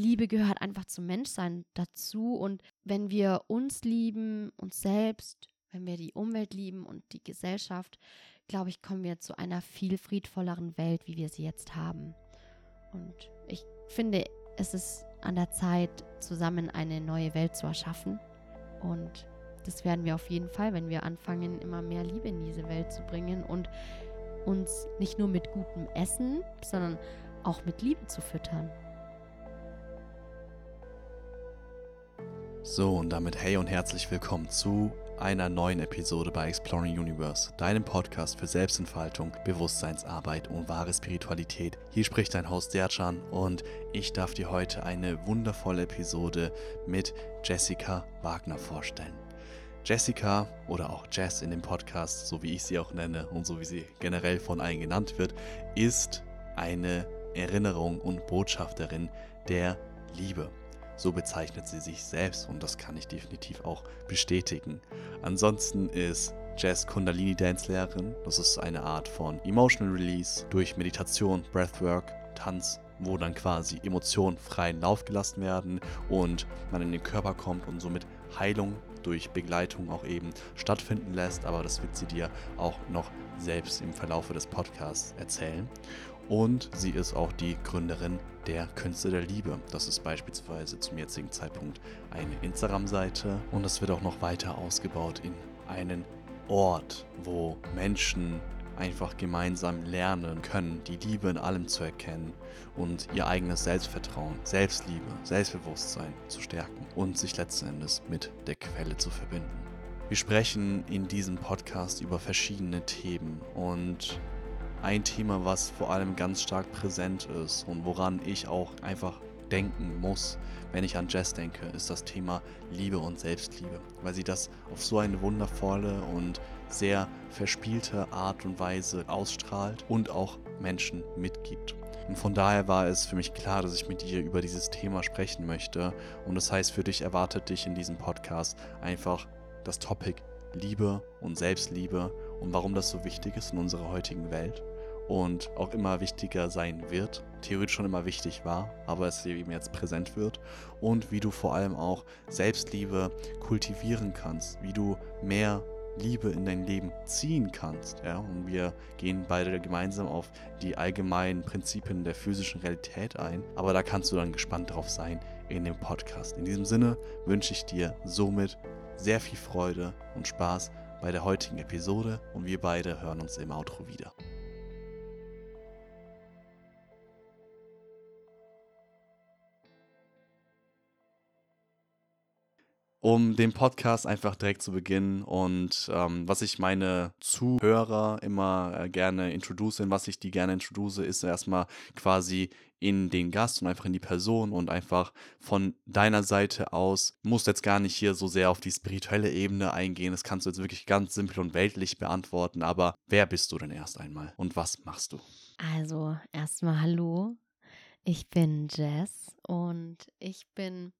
Liebe gehört einfach zum Menschsein dazu. Und wenn wir uns lieben, uns selbst, wenn wir die Umwelt lieben und die Gesellschaft, glaube ich, kommen wir zu einer viel friedvolleren Welt, wie wir sie jetzt haben. Und ich finde, es ist an der Zeit, zusammen eine neue Welt zu erschaffen. Und das werden wir auf jeden Fall, wenn wir anfangen, immer mehr Liebe in diese Welt zu bringen und uns nicht nur mit gutem Essen, sondern auch mit Liebe zu füttern. So, und damit hey und herzlich willkommen zu einer neuen Episode bei Exploring Universe, deinem Podcast für Selbstentfaltung, Bewusstseinsarbeit und wahre Spiritualität. Hier spricht dein Host Serjan und ich darf dir heute eine wundervolle Episode mit Jessica Wagner vorstellen. Jessica oder auch Jess in dem Podcast, so wie ich sie auch nenne und so wie sie generell von allen genannt wird, ist eine Erinnerung und Botschafterin der Liebe. So bezeichnet sie sich selbst und das kann ich definitiv auch bestätigen. Ansonsten ist Jess Kundalini Dance Lehrerin. Das ist eine Art von Emotional Release durch Meditation, Breathwork, Tanz, wo dann quasi Emotionen freien Lauf gelassen werden und man in den Körper kommt und somit Heilung durch Begleitung auch eben stattfinden lässt. Aber das wird sie dir auch noch selbst im Verlauf des Podcasts erzählen. Und sie ist auch die Gründerin der Künste der Liebe. Das ist beispielsweise zum jetzigen Zeitpunkt eine Instagram-Seite und es wird auch noch weiter ausgebaut in einen Ort, wo Menschen einfach gemeinsam lernen können, die Liebe in allem zu erkennen und ihr eigenes Selbstvertrauen, Selbstliebe, Selbstbewusstsein zu stärken und sich letzten Endes mit der Quelle zu verbinden. Wir sprechen in diesem Podcast über verschiedene Themen und ein Thema, was vor allem ganz stark präsent ist und woran ich auch einfach denken muss, wenn ich an Jess denke, ist das Thema Liebe und Selbstliebe, weil sie das auf so eine wundervolle und sehr verspielte Art und Weise ausstrahlt und auch Menschen mitgibt. Und von daher war es für mich klar, dass ich mit ihr über dieses Thema sprechen möchte. Und das heißt, für dich erwartet dich in diesem Podcast einfach das Topic Liebe und Selbstliebe und warum das so wichtig ist in unserer heutigen Welt und auch immer wichtiger sein wird, theoretisch schon immer wichtig war, aber es eben jetzt präsent wird und wie du vor allem auch Selbstliebe kultivieren kannst, wie du mehr Liebe in dein Leben ziehen kannst. Ja? Und wir gehen beide gemeinsam auf die allgemeinen Prinzipien der physischen Realität ein, aber da kannst du dann gespannt drauf sein in dem Podcast. In diesem Sinne wünsche ich dir somit sehr viel Freude und Spaß bei der heutigen Episode und wir beide hören uns im Outro wieder. Um den Podcast einfach direkt zu beginnen und ähm, was ich meine Zuhörer immer äh, gerne introduce, was ich die gerne introduce, ist erstmal quasi in den Gast und einfach in die Person und einfach von deiner Seite aus, musst jetzt gar nicht hier so sehr auf die spirituelle Ebene eingehen, das kannst du jetzt wirklich ganz simpel und weltlich beantworten, aber wer bist du denn erst einmal und was machst du? Also erstmal hallo, ich bin Jess und ich bin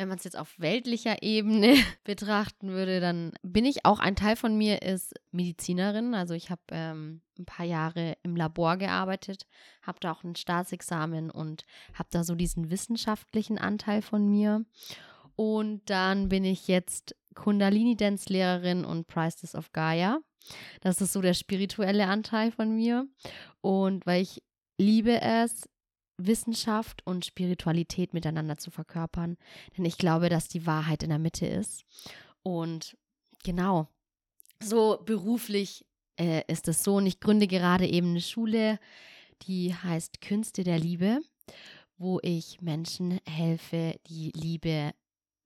wenn man es jetzt auf weltlicher Ebene betrachten würde, dann bin ich auch, ein Teil von mir ist Medizinerin. Also ich habe ähm, ein paar Jahre im Labor gearbeitet, habe da auch ein Staatsexamen und habe da so diesen wissenschaftlichen Anteil von mir. Und dann bin ich jetzt Kundalini-Dance-Lehrerin und Priestess of Gaia. Das ist so der spirituelle Anteil von mir. Und weil ich liebe es, Wissenschaft und Spiritualität miteinander zu verkörpern. Denn ich glaube, dass die Wahrheit in der Mitte ist. Und genau, so beruflich äh, ist es so. Und ich gründe gerade eben eine Schule, die heißt Künste der Liebe, wo ich Menschen helfe, die Liebe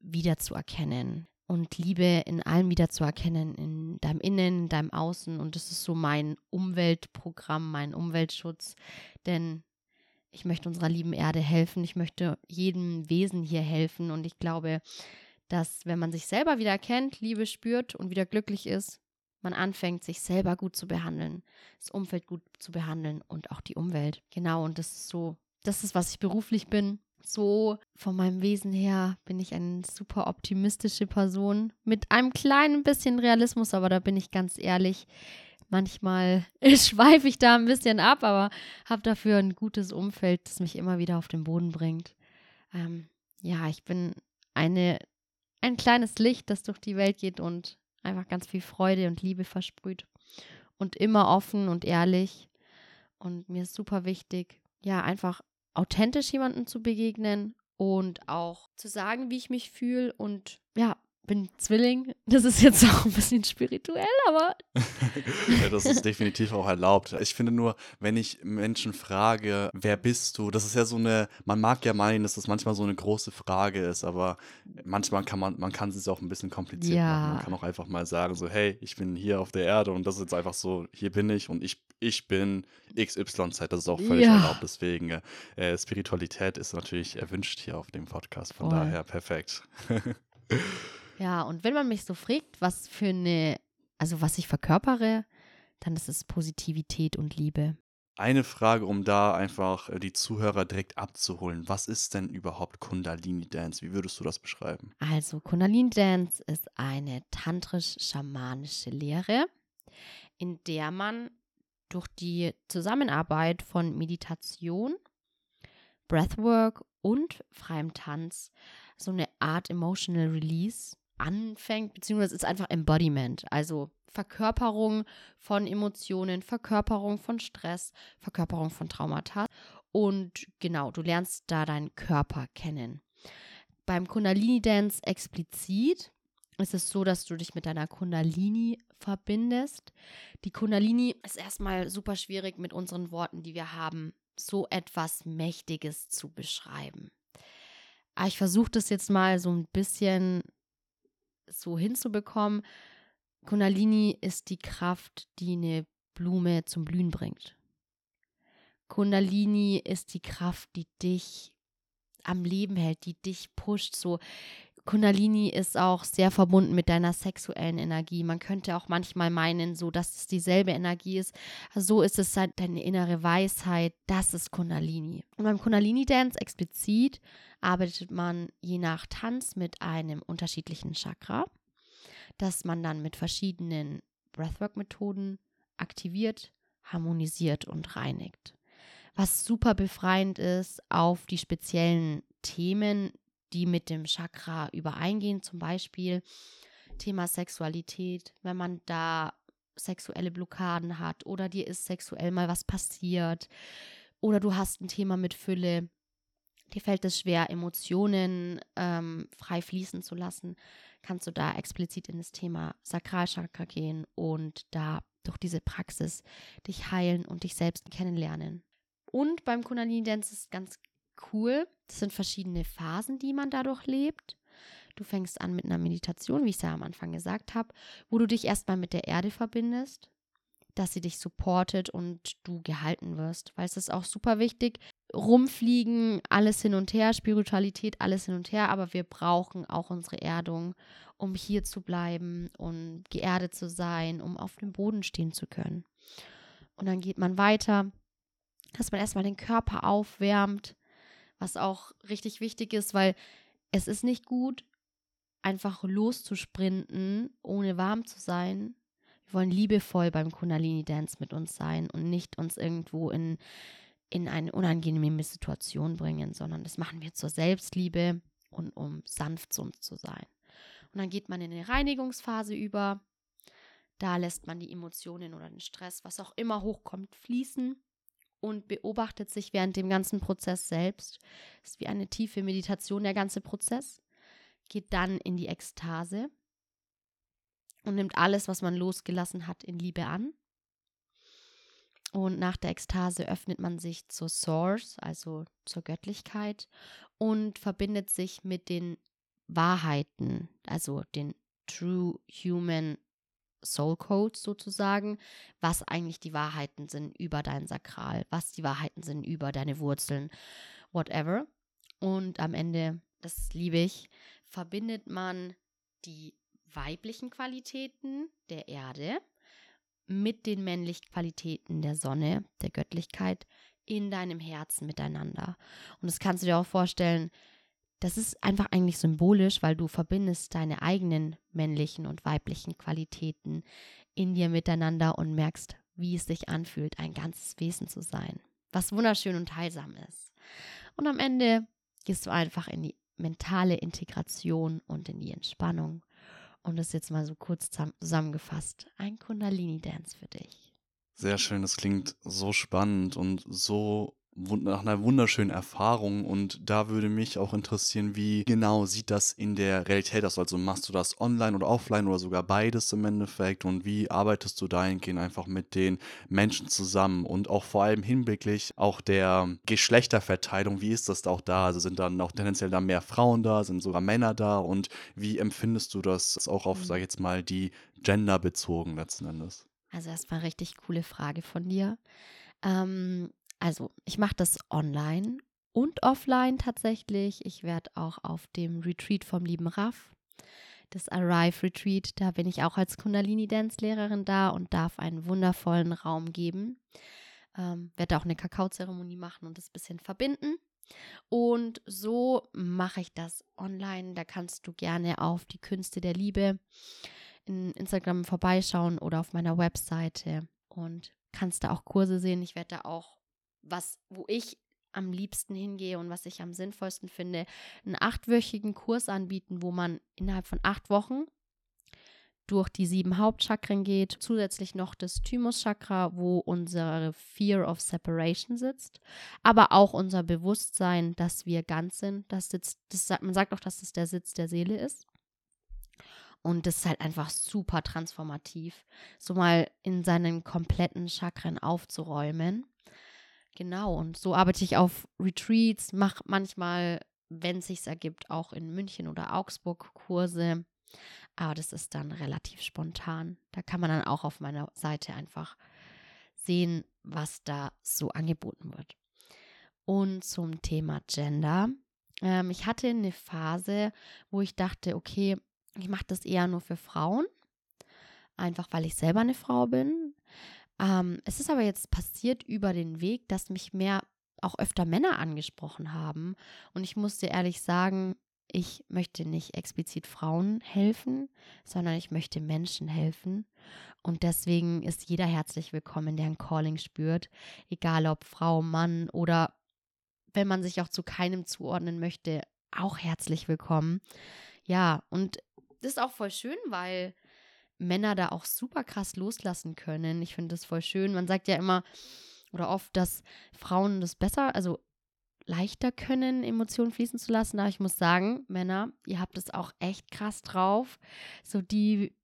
wiederzuerkennen und Liebe in allem wiederzuerkennen, in deinem Innen, in deinem Außen. Und das ist so mein Umweltprogramm, mein Umweltschutz. Denn ich möchte unserer lieben Erde helfen, ich möchte jedem Wesen hier helfen und ich glaube, dass wenn man sich selber wieder kennt, Liebe spürt und wieder glücklich ist, man anfängt, sich selber gut zu behandeln, das Umfeld gut zu behandeln und auch die Umwelt. Genau, und das ist so, das ist, was ich beruflich bin. So von meinem Wesen her bin ich eine super optimistische Person mit einem kleinen bisschen Realismus, aber da bin ich ganz ehrlich. Manchmal schweife ich da ein bisschen ab, aber habe dafür ein gutes Umfeld, das mich immer wieder auf den Boden bringt. ähm, ja, ich bin eine, ein kleines Licht, das durch die Welt geht und einfach ganz viel Freude und Liebe versprüht. Und immer offen und ehrlich. Und mir ist super wichtig, ja, einfach authentisch jemandem zu begegnen und auch zu sagen, wie ich mich fühle und bin Zwilling. Das ist jetzt auch ein bisschen spirituell, aber. ja, das ist definitiv auch erlaubt. Ich finde nur, wenn ich Menschen frage, wer bist du, das ist ja so eine, man mag ja meinen, dass das manchmal so eine große Frage ist, aber manchmal kann man, man kann es auch ein bisschen kompliziert ja. machen. Man kann auch einfach mal sagen, so, hey, ich bin hier auf der Erde und das ist jetzt einfach so, hier bin ich und ich, ich bin XYZ. Das ist auch völlig ja. erlaubt. Deswegen, äh, Spiritualität ist natürlich erwünscht hier auf dem Podcast. Von Voll. daher perfekt. Ja, und wenn man mich so fragt, was für eine, also was ich verkörpere, dann ist es Positivität und Liebe. Eine Frage, um da einfach äh, die Zuhörer direkt abzuholen. Was ist denn überhaupt Kundalini Dance? Wie würdest du das beschreiben? Also, Kundalini Dance ist eine tantrisch-schamanische Lehre, in der man durch die Zusammenarbeit von Meditation, Breathwork und freiem Tanz so eine Art Emotional Release anfängt, beziehungsweise ist einfach Embodiment, also Verkörperung von Emotionen, Verkörperung von Stress, Verkörperung von Traumata. Und genau, du lernst da deinen Körper kennen. Beim Kundalini Dance explizit ist es so, dass du dich mit deiner Kundalini verbindest. Die Kundalini ist erstmal super schwierig mit unseren Worten, die wir haben, so etwas Mächtiges zu beschreiben. Aber ich versuche das jetzt mal so ein bisschen so hinzubekommen. Kundalini ist die Kraft, die eine Blume zum Blühen bringt. Kundalini ist die Kraft, die dich am Leben hält, die dich pusht. So Kundalini ist auch sehr verbunden mit deiner sexuellen Energie. Man könnte auch manchmal meinen, so dass es dieselbe Energie ist. So ist es halt deine innere Weisheit. Das ist Kundalini. Und beim Kundalini Dance explizit arbeitet man je nach Tanz mit einem unterschiedlichen Chakra, das man dann mit verschiedenen Breathwork-Methoden aktiviert, harmonisiert und reinigt. Was super befreiend ist auf die speziellen Themen, die mit dem Chakra übereingehen, zum Beispiel Thema Sexualität, wenn man da sexuelle Blockaden hat oder dir ist sexuell mal was passiert oder du hast ein Thema mit Fülle, dir fällt es schwer, Emotionen ähm, frei fließen zu lassen, kannst du da explizit in das Thema Sakralchakra gehen und da durch diese Praxis dich heilen und dich selbst kennenlernen. Und beim Kundalini Dance ist ganz cool. Das sind verschiedene Phasen, die man dadurch lebt. Du fängst an mit einer Meditation, wie ich es ja am Anfang gesagt habe, wo du dich erstmal mit der Erde verbindest, dass sie dich supportet und du gehalten wirst, weil es ist auch super wichtig. Rumfliegen, alles hin und her, Spiritualität, alles hin und her, aber wir brauchen auch unsere Erdung, um hier zu bleiben und geerdet zu sein, um auf dem Boden stehen zu können. Und dann geht man weiter, dass man erstmal den Körper aufwärmt, was auch richtig wichtig ist, weil es ist nicht gut, einfach loszusprinten, ohne warm zu sein. Wir wollen liebevoll beim Kundalini Dance mit uns sein und nicht uns irgendwo in, in eine unangenehme Situation bringen, sondern das machen wir zur Selbstliebe und um sanft zu uns zu sein. Und dann geht man in eine Reinigungsphase über. Da lässt man die Emotionen oder den Stress, was auch immer hochkommt, fließen und beobachtet sich während dem ganzen Prozess selbst. Ist wie eine tiefe Meditation, der ganze Prozess. Geht dann in die Ekstase und nimmt alles, was man losgelassen hat, in Liebe an. Und nach der Ekstase öffnet man sich zur Source, also zur Göttlichkeit, und verbindet sich mit den Wahrheiten, also den True Human Soul Code sozusagen, was eigentlich die Wahrheiten sind über dein Sakral, was die Wahrheiten sind über deine Wurzeln, whatever. Und am Ende, das liebe ich, verbindet man die weiblichen Qualitäten der Erde mit den männlichen Qualitäten der Sonne, der Göttlichkeit in deinem Herzen miteinander. Und das kannst du dir auch vorstellen, das ist einfach eigentlich symbolisch, weil du verbindest deine eigenen männlichen und weiblichen Qualitäten in dir miteinander und merkst, wie es sich anfühlt, ein ganzes Wesen zu sein, was wunderschön und heilsam ist. Und am Ende gehst du einfach in die mentale Integration und in die Entspannung. Und das jetzt mal so kurz zusammengefasst. Ein Kundalini-Dance für dich. Sehr schön, das klingt so spannend und so nach einer wunderschönen Erfahrung und da würde mich auch interessieren, wie genau sieht das in der Realität aus? Also machst du das online oder offline oder sogar beides im Endeffekt und wie arbeitest du dahingehend einfach mit den Menschen zusammen und auch vor allem hinblicklich auch der Geschlechterverteilung, wie ist das auch da? Also sind dann auch tendenziell da mehr Frauen da, sind sogar Männer da und wie empfindest du das auch auf, sag ich jetzt mal, die Gender bezogen letzten Endes? Also erstmal richtig coole Frage von dir. Ähm, also, ich mache das online und offline tatsächlich. Ich werde auch auf dem Retreat vom lieben Raff, das Arrive Retreat, da bin ich auch als Kundalini-Dance-Lehrerin da und darf einen wundervollen Raum geben. Ähm, werde auch eine Kakaozeremonie machen und das bisschen verbinden. Und so mache ich das online. Da kannst du gerne auf die Künste der Liebe in Instagram vorbeischauen oder auf meiner Webseite und kannst da auch Kurse sehen. Ich werde da auch was, wo ich am liebsten hingehe und was ich am sinnvollsten finde, einen achtwöchigen Kurs anbieten, wo man innerhalb von acht Wochen durch die sieben Hauptchakren geht, zusätzlich noch das Thymus-Chakra, wo unsere Fear of Separation sitzt, aber auch unser Bewusstsein, dass wir ganz sind. Das sitzt, das, man sagt auch, dass das der Sitz der Seele ist. Und das ist halt einfach super transformativ, so mal in seinen kompletten Chakren aufzuräumen. Genau, und so arbeite ich auf Retreats, mache manchmal, wenn es sich ergibt, auch in München oder Augsburg Kurse. Aber das ist dann relativ spontan. Da kann man dann auch auf meiner Seite einfach sehen, was da so angeboten wird. Und zum Thema Gender. Ähm, ich hatte eine Phase, wo ich dachte, okay, ich mache das eher nur für Frauen. Einfach weil ich selber eine Frau bin. Ähm, es ist aber jetzt passiert über den Weg, dass mich mehr auch öfter Männer angesprochen haben. Und ich musste ehrlich sagen, ich möchte nicht explizit Frauen helfen, sondern ich möchte Menschen helfen. Und deswegen ist jeder herzlich willkommen, der ein Calling spürt, egal ob Frau, Mann oder wenn man sich auch zu keinem zuordnen möchte, auch herzlich willkommen. Ja, und das ist auch voll schön, weil Männer da auch super krass loslassen können. Ich finde das voll schön. Man sagt ja immer oder oft, dass Frauen das besser, also leichter können, Emotionen fließen zu lassen. Aber ich muss sagen, Männer, ihr habt es auch echt krass drauf. So die,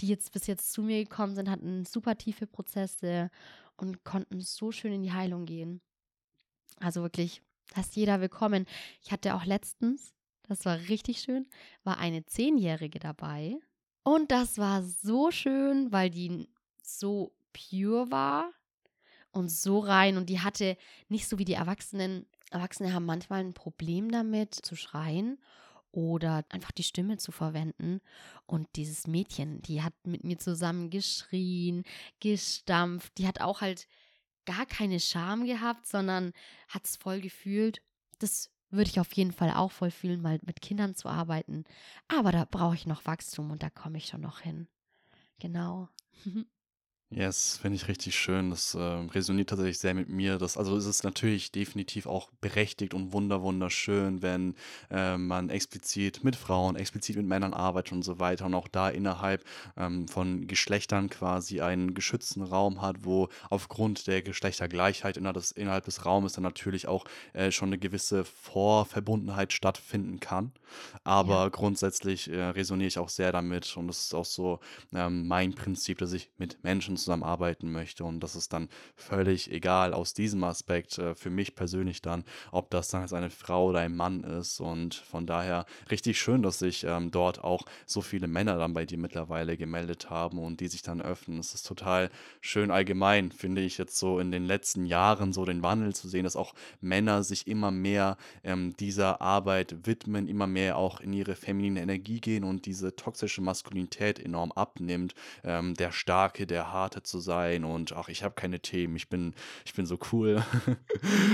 die jetzt bis jetzt zu mir gekommen sind, hatten super tiefe Prozesse und konnten so schön in die Heilung gehen. Also wirklich, da ist jeder willkommen. Ich hatte auch letztens, das war richtig schön, war eine Zehnjährige dabei und das war so schön, weil die so pure war und so rein und die hatte nicht so wie die Erwachsenen. Erwachsene haben manchmal ein Problem damit zu schreien oder einfach die Stimme zu verwenden. Und dieses Mädchen, die hat mit mir zusammen geschrien, gestampft, die hat auch halt gar keine Scham gehabt, sondern hat es voll gefühlt. Das würde ich auf jeden Fall auch voll fühlen, mal mit Kindern zu arbeiten. Aber da brauche ich noch Wachstum und da komme ich schon noch hin. Genau. Yes, finde ich richtig schön. Das äh, resoniert tatsächlich sehr mit mir. Das, also es ist natürlich definitiv auch berechtigt und wunder wunderschön, wenn äh, man explizit mit Frauen, explizit mit Männern arbeitet und so weiter und auch da innerhalb ähm, von Geschlechtern quasi einen geschützten Raum hat, wo aufgrund der Geschlechtergleichheit innerhalb des, innerhalb des Raumes dann natürlich auch äh, schon eine gewisse Vorverbundenheit stattfinden kann. Aber ja. grundsätzlich äh, resoniere ich auch sehr damit und das ist auch so ähm, mein Prinzip, dass ich mit Menschen zusammenarbeiten möchte. Und das ist dann völlig egal aus diesem Aspekt äh, für mich persönlich dann, ob das dann jetzt eine Frau oder ein Mann ist. Und von daher richtig schön, dass sich ähm, dort auch so viele Männer dann bei dir mittlerweile gemeldet haben und die sich dann öffnen. Es ist total schön allgemein, finde ich jetzt so in den letzten Jahren so den Wandel zu sehen, dass auch Männer sich immer mehr ähm, dieser Arbeit widmen, immer mehr auch in ihre feminine Energie gehen und diese toxische Maskulinität enorm abnimmt. Ähm, der Starke, der Harte abgehärtet zu sein und ach, ich habe keine Themen, ich bin, ich bin so cool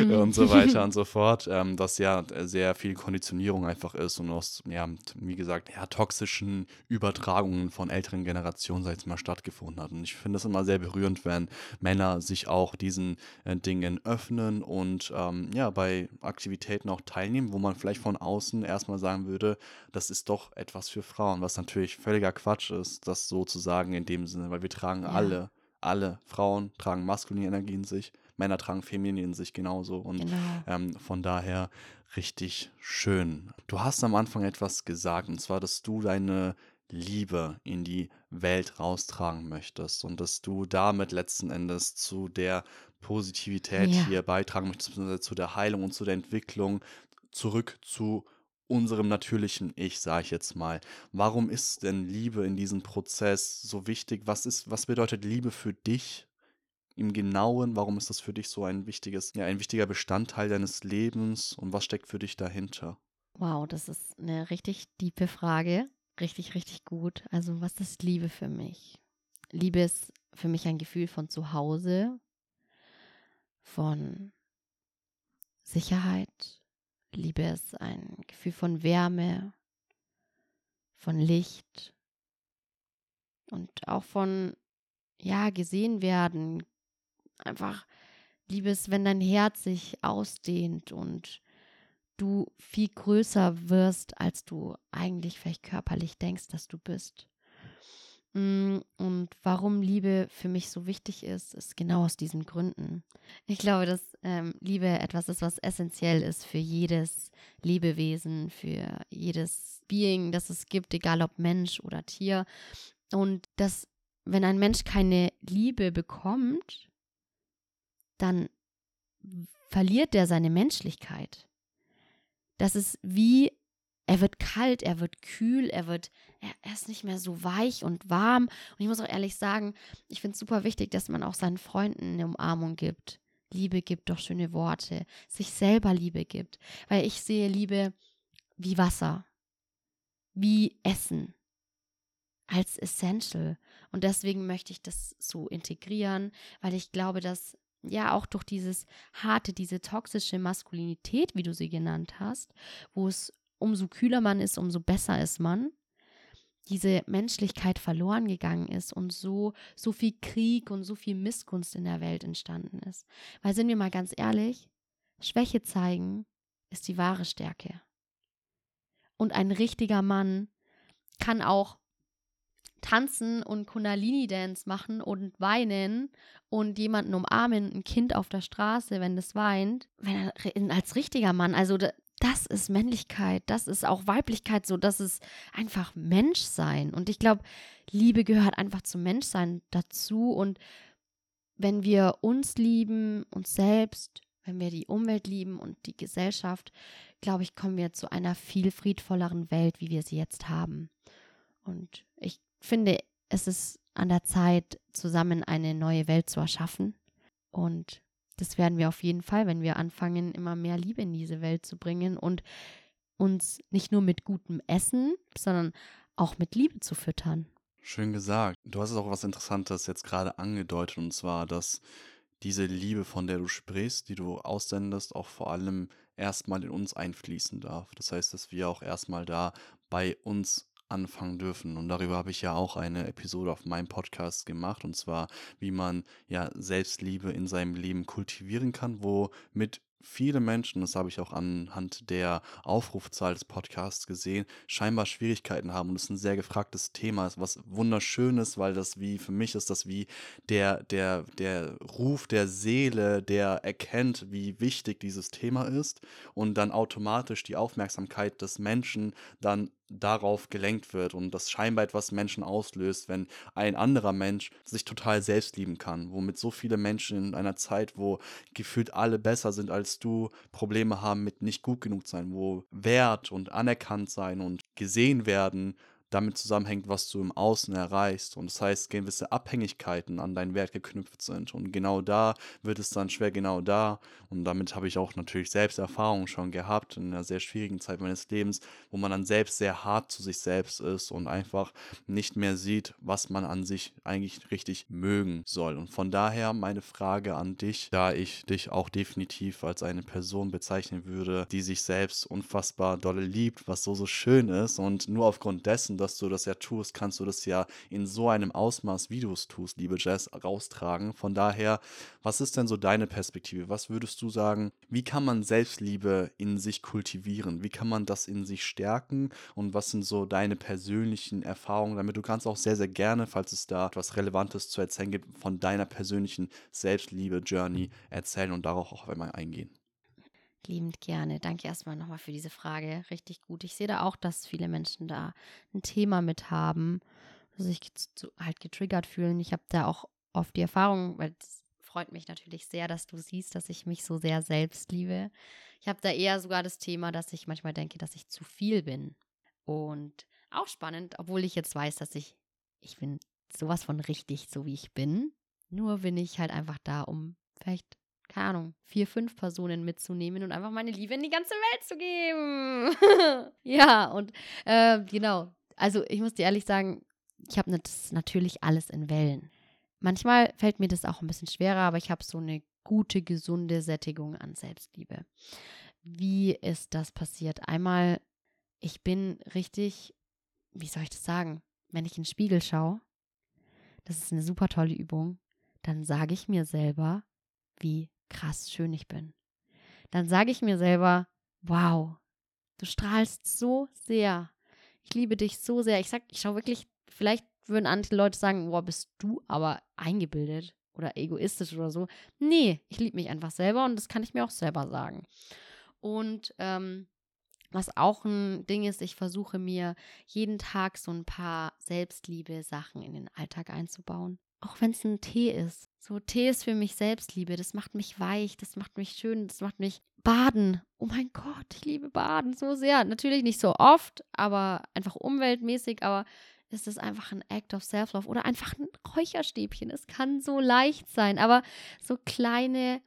mhm. und so weiter und so fort, ähm, dass ja sehr viel Konditionierung einfach ist und aus, ja, wie gesagt, ja, toxischen Übertragungen von älteren Generationen, seit es mal stattgefunden hat. Und ich finde es immer sehr berührend, wenn Männer sich auch diesen äh, Dingen öffnen und ähm, ja, bei Aktivitäten auch teilnehmen, wo man vielleicht von außen erstmal sagen würde, das ist doch etwas für Frauen, was natürlich völliger Quatsch ist, das sozusagen in dem Sinne, weil wir tragen ja. alle, alle Frauen tragen maskuline Energie in sich, Männer tragen feminine in sich genauso. Und genau. ähm, von daher richtig schön. Du hast am Anfang etwas gesagt, und zwar, dass du deine Liebe in die Welt raustragen möchtest und dass du damit letzten Endes zu der Positivität ja. hier beitragen möchtest, zu der Heilung und zu der Entwicklung zurück zu unserem natürlichen Ich, sage ich jetzt mal. Warum ist denn Liebe in diesem Prozess so wichtig? Was ist, was bedeutet Liebe für dich im Genauen? Warum ist das für dich so ein wichtiges, ja, ein wichtiger Bestandteil deines Lebens und was steckt für dich dahinter? Wow, das ist eine richtig tiefe Frage. Richtig, richtig gut. Also, was ist Liebe für mich? Liebe ist für mich ein Gefühl von Zuhause, von Sicherheit, Liebe ist ein Gefühl von Wärme, von Licht und auch von, ja, gesehen werden. Einfach Liebe ist, wenn dein Herz sich ausdehnt und du viel größer wirst, als du eigentlich vielleicht körperlich denkst, dass du bist. Mm, und warum Liebe für mich so wichtig ist, ist genau aus diesen Gründen. Ich glaube, dass ähm, Liebe etwas ist, was essentiell ist für jedes Lebewesen, für jedes Being, das es gibt, egal ob Mensch oder Tier. Und dass, wenn ein Mensch keine Liebe bekommt, dann verliert er seine Menschlichkeit. Das ist wie er wird kalt, er wird kühl, er wird, er, er, ist nicht mehr so weich und warm. Und ich muss auch ehrlich sagen, ich finde es super wichtig, dass man auch seinen Freunden eine Umarmung gibt. Liebe gibt doch schöne Worte, sich selber Liebe gibt. Weil ich sehe Liebe wie Wasser, wie Essen, als essential. Und deswegen möchte ich das so integrieren, weil ich glaube, dass ja auch durch dieses harte, diese toxische Maskulinität, wie du sie genannt hast, wo es umso kühler man ist, umso besser ist man, diese Menschlichkeit verloren gegangen ist und so, so viel Krieg und so viel Missgunst in der Welt entstanden ist. Weil sind wir mal ganz ehrlich, Schwäche zeigen ist die wahre Stärke. Und ein richtiger Mann kann auch tanzen und Kundalini-Dance machen und weinen und jemanden umarmen, ein Kind auf der Straße, wenn das weint, wenn er als richtiger Mann, also das ist Männlichkeit, das ist auch Weiblichkeit, so das ist einfach Menschsein. Und ich glaube, Liebe gehört einfach zum Menschsein dazu. Und wenn wir uns lieben, uns selbst, wenn wir die Umwelt lieben und die Gesellschaft, glaube ich, kommen wir zu einer viel friedvolleren Welt, wie wir sie jetzt haben. Und ich finde, es ist an der Zeit, zusammen eine neue Welt zu erschaffen. Und das werden wir auf jeden Fall, wenn wir anfangen, immer mehr Liebe in diese Welt zu bringen und uns nicht nur mit gutem Essen, sondern auch mit Liebe zu füttern. Schön gesagt. Du hast auch was Interessantes jetzt gerade angedeutet, und zwar, dass diese Liebe, von der du sprichst, die du aussendest, auch vor allem erstmal in uns einfließen darf. Das heißt, dass wir auch erstmal da bei uns anfangen dürfen. Und darüber habe ich ja auch eine Episode auf meinem Podcast gemacht, und zwar, wie man ja Selbstliebe in seinem Leben kultivieren kann, womit viele Menschen, das habe ich auch anhand der Aufrufzahl des Podcasts gesehen, scheinbar Schwierigkeiten haben. Und es ist ein sehr gefragtes Thema, was wunderschön ist, weil das wie, für mich ist das wie der, der, der Ruf der Seele, der erkennt, wie wichtig dieses Thema ist und dann automatisch die Aufmerksamkeit des Menschen dann darauf gelenkt wird und das scheinbar etwas Menschen auslöst, wenn ein anderer Mensch sich total selbst lieben kann, womit so viele Menschen in einer Zeit, wo gefühlt alle besser sind als du, Probleme haben mit nicht gut genug sein, wo Wert und anerkannt sein und gesehen werden damit zusammenhängt, was du im Außen erreichst. Und das heißt, gewisse Abhängigkeiten an deinen Wert geknüpft sind. Und genau da wird es dann schwer, genau da. Und damit habe ich auch natürlich selbst Erfahrungen schon gehabt in einer sehr schwierigen Zeit meines Lebens, wo man dann selbst sehr hart zu sich selbst ist und einfach nicht mehr sieht, was man an sich eigentlich richtig mögen soll. Und von daher meine Frage an dich, da ich dich auch definitiv als eine Person bezeichnen würde, die sich selbst unfassbar dolle liebt, was so, so schön ist. Und nur aufgrund dessen, dass du das ja tust, kannst du das ja in so einem Ausmaß, wie du es tust, liebe Jess, raustragen. Von daher, was ist denn so deine Perspektive? Was würdest du sagen, wie kann man Selbstliebe in sich kultivieren? Wie kann man das in sich stärken? Und was sind so deine persönlichen Erfahrungen damit? Du kannst auch sehr, sehr gerne, falls es da etwas Relevantes zu erzählen gibt, von deiner persönlichen Selbstliebe-Journey erzählen und darauf auch einmal eingehen. Liebend gerne. Danke erstmal nochmal für diese Frage. Richtig gut. Ich sehe da auch, dass viele Menschen da ein Thema mit haben, sich halt getriggert fühlen. Ich habe da auch oft die Erfahrung, weil es freut mich natürlich sehr, dass du siehst, dass ich mich so sehr selbst liebe. Ich habe da eher sogar das Thema, dass ich manchmal denke, dass ich zu viel bin. Und auch spannend, obwohl ich jetzt weiß, dass ich, ich bin sowas von richtig, so wie ich bin. Nur bin ich halt einfach da, um vielleicht keine Ahnung, vier, fünf Personen mitzunehmen und einfach meine Liebe in die ganze Welt zu geben. ja, und äh, genau. Also ich muss dir ehrlich sagen, ich habe das natürlich alles in Wellen. Manchmal fällt mir das auch ein bisschen schwerer, aber ich habe so eine gute, gesunde Sättigung an Selbstliebe. Wie ist das passiert? Einmal, ich bin richtig, wie soll ich das sagen? Wenn ich in den Spiegel schaue, das ist eine super tolle Übung, dann sage ich mir selber, wie krass schön ich bin. Dann sage ich mir selber, wow, du strahlst so sehr. Ich liebe dich so sehr. Ich sag, ich schaue wirklich, vielleicht würden andere Leute sagen, wow, bist du aber eingebildet oder egoistisch oder so. Nee, ich liebe mich einfach selber und das kann ich mir auch selber sagen. Und ähm, was auch ein Ding ist, ich versuche mir jeden Tag so ein paar Selbstliebe-Sachen in den Alltag einzubauen. Auch wenn es ein Tee ist. So, Tee ist für mich Selbstliebe. Das macht mich weich, das macht mich schön, das macht mich baden. Oh mein Gott, ich liebe Baden so sehr. Natürlich nicht so oft, aber einfach umweltmäßig, aber ist es einfach ein Act of Self-Love oder einfach ein Räucherstäbchen. Es kann so leicht sein, aber so kleine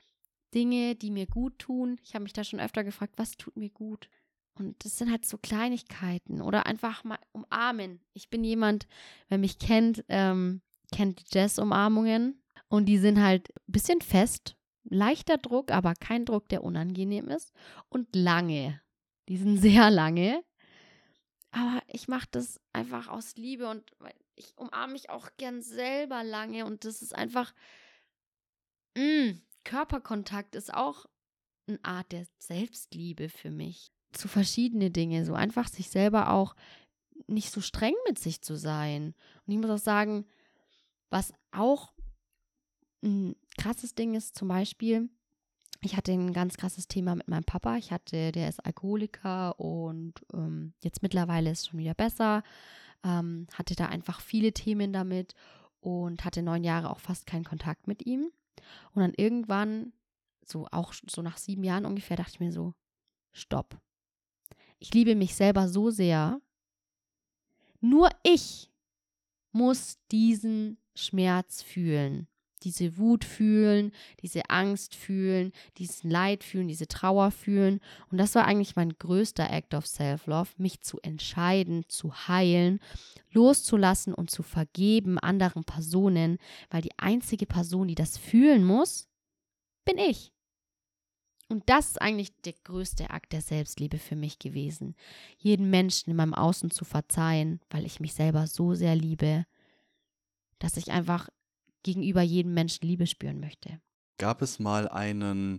Dinge, die mir gut tun. Ich habe mich da schon öfter gefragt, was tut mir gut? Und das sind halt so Kleinigkeiten oder einfach mal umarmen. Ich bin jemand, wer mich kennt, ähm, kennt die Jazz-Umarmungen und die sind halt ein bisschen fest, leichter Druck, aber kein Druck, der unangenehm ist und lange. Die sind sehr lange. Aber ich mache das einfach aus Liebe und ich umarme mich auch gern selber lange und das ist einfach mh, mm, Körperkontakt ist auch eine Art der Selbstliebe für mich. Zu verschiedene Dinge, so einfach sich selber auch nicht so streng mit sich zu sein. Und ich muss auch sagen, was auch ein krasses Ding ist, zum Beispiel, ich hatte ein ganz krasses Thema mit meinem Papa. Ich hatte, der ist Alkoholiker und ähm, jetzt mittlerweile ist es schon wieder besser. Ähm, hatte da einfach viele Themen damit und hatte neun Jahre auch fast keinen Kontakt mit ihm. Und dann irgendwann, so auch so nach sieben Jahren ungefähr, dachte ich mir so, stopp. Ich liebe mich selber so sehr. Nur ich muss diesen Schmerz fühlen, diese Wut fühlen, diese Angst fühlen, diesen Leid fühlen, diese Trauer fühlen. Und das war eigentlich mein größter Act of Self-Love, mich zu entscheiden, zu heilen, loszulassen und zu vergeben anderen Personen, weil die einzige Person, die das fühlen muss, bin ich. Und das ist eigentlich der größte Akt der Selbstliebe für mich gewesen. Jeden Menschen in meinem Außen zu verzeihen, weil ich mich selber so sehr liebe dass ich einfach gegenüber jedem Menschen Liebe spüren möchte. Gab es mal einen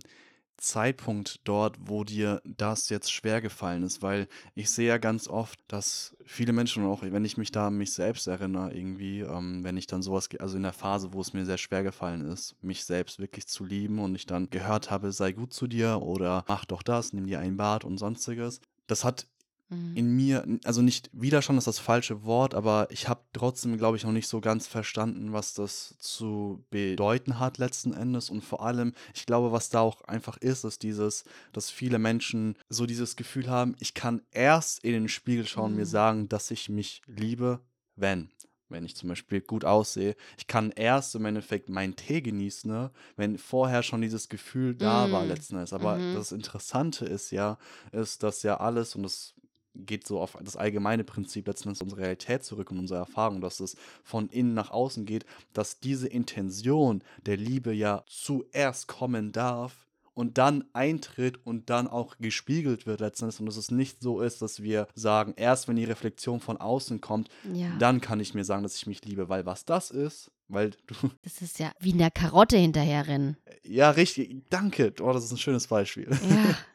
Zeitpunkt dort, wo dir das jetzt schwer gefallen ist, weil ich sehe ja ganz oft, dass viele Menschen, auch wenn ich mich da an mich selbst erinnere, irgendwie, ähm, wenn ich dann sowas, also in der Phase, wo es mir sehr schwer gefallen ist, mich selbst wirklich zu lieben und ich dann gehört habe, sei gut zu dir oder mach doch das, nimm dir ein Bad und sonstiges, das hat Mhm. in mir, also nicht Widerstand ist das falsche Wort, aber ich habe trotzdem, glaube ich, noch nicht so ganz verstanden, was das zu bedeuten hat letzten Endes. Und vor allem, ich glaube, was da auch einfach ist, ist dieses, dass viele Menschen so dieses Gefühl haben, ich kann erst in den Spiegel schauen und mir Mhm. sagen, dass ich mich liebe, wenn. Wenn ich zum Beispiel gut aussehe. Ich kann erst im Endeffekt meinen Tee genießen, ne? wenn vorher schon dieses Gefühl da war Mm. letzten Endes. Aber Mhm. das Interessante ist ja, ist, dass ja alles, und das geht so auf das allgemeine Prinzip letzten Endes unsere Realität zurück und unsere Erfahrung, dass es von innen nach außen geht, dass diese Intention der Liebe ja zuerst kommen darf und dann eintritt und dann auch gespiegelt wird letzten Endes und dass es nicht so ist, dass wir sagen, erst wenn die Reflexion von außen kommt, Ja. dann kann ich mir sagen, dass ich mich liebe, weil was das ist, weil du, Das ist ja wie in der Karotte hinterherrennen. ja richtig, danke, oh, das ist ein schönes Beispiel. Ja.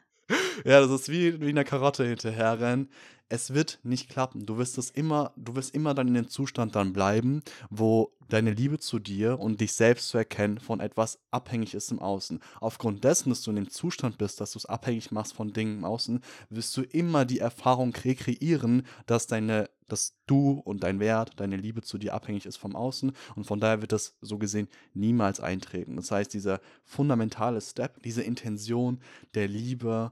Ja, das ist wie, wie eine Karotte hinterherrennen. Es wird nicht klappen. Du wirst es immer, du wirst immer dann in dem Zustand dann bleiben, wo deine Liebe zu dir und dich selbst zu erkennen von etwas abhängig ist im Außen. Aufgrund dessen, dass du in dem Zustand bist, dass du es abhängig machst von Dingen im Außen, wirst du immer die Erfahrung rekreieren, dass deine, dass du und dein Wert, deine Liebe zu dir abhängig ist vom Außen und von daher wird das so gesehen niemals eintreten. Das heißt, dieser fundamentale Step, diese Intention der Liebe,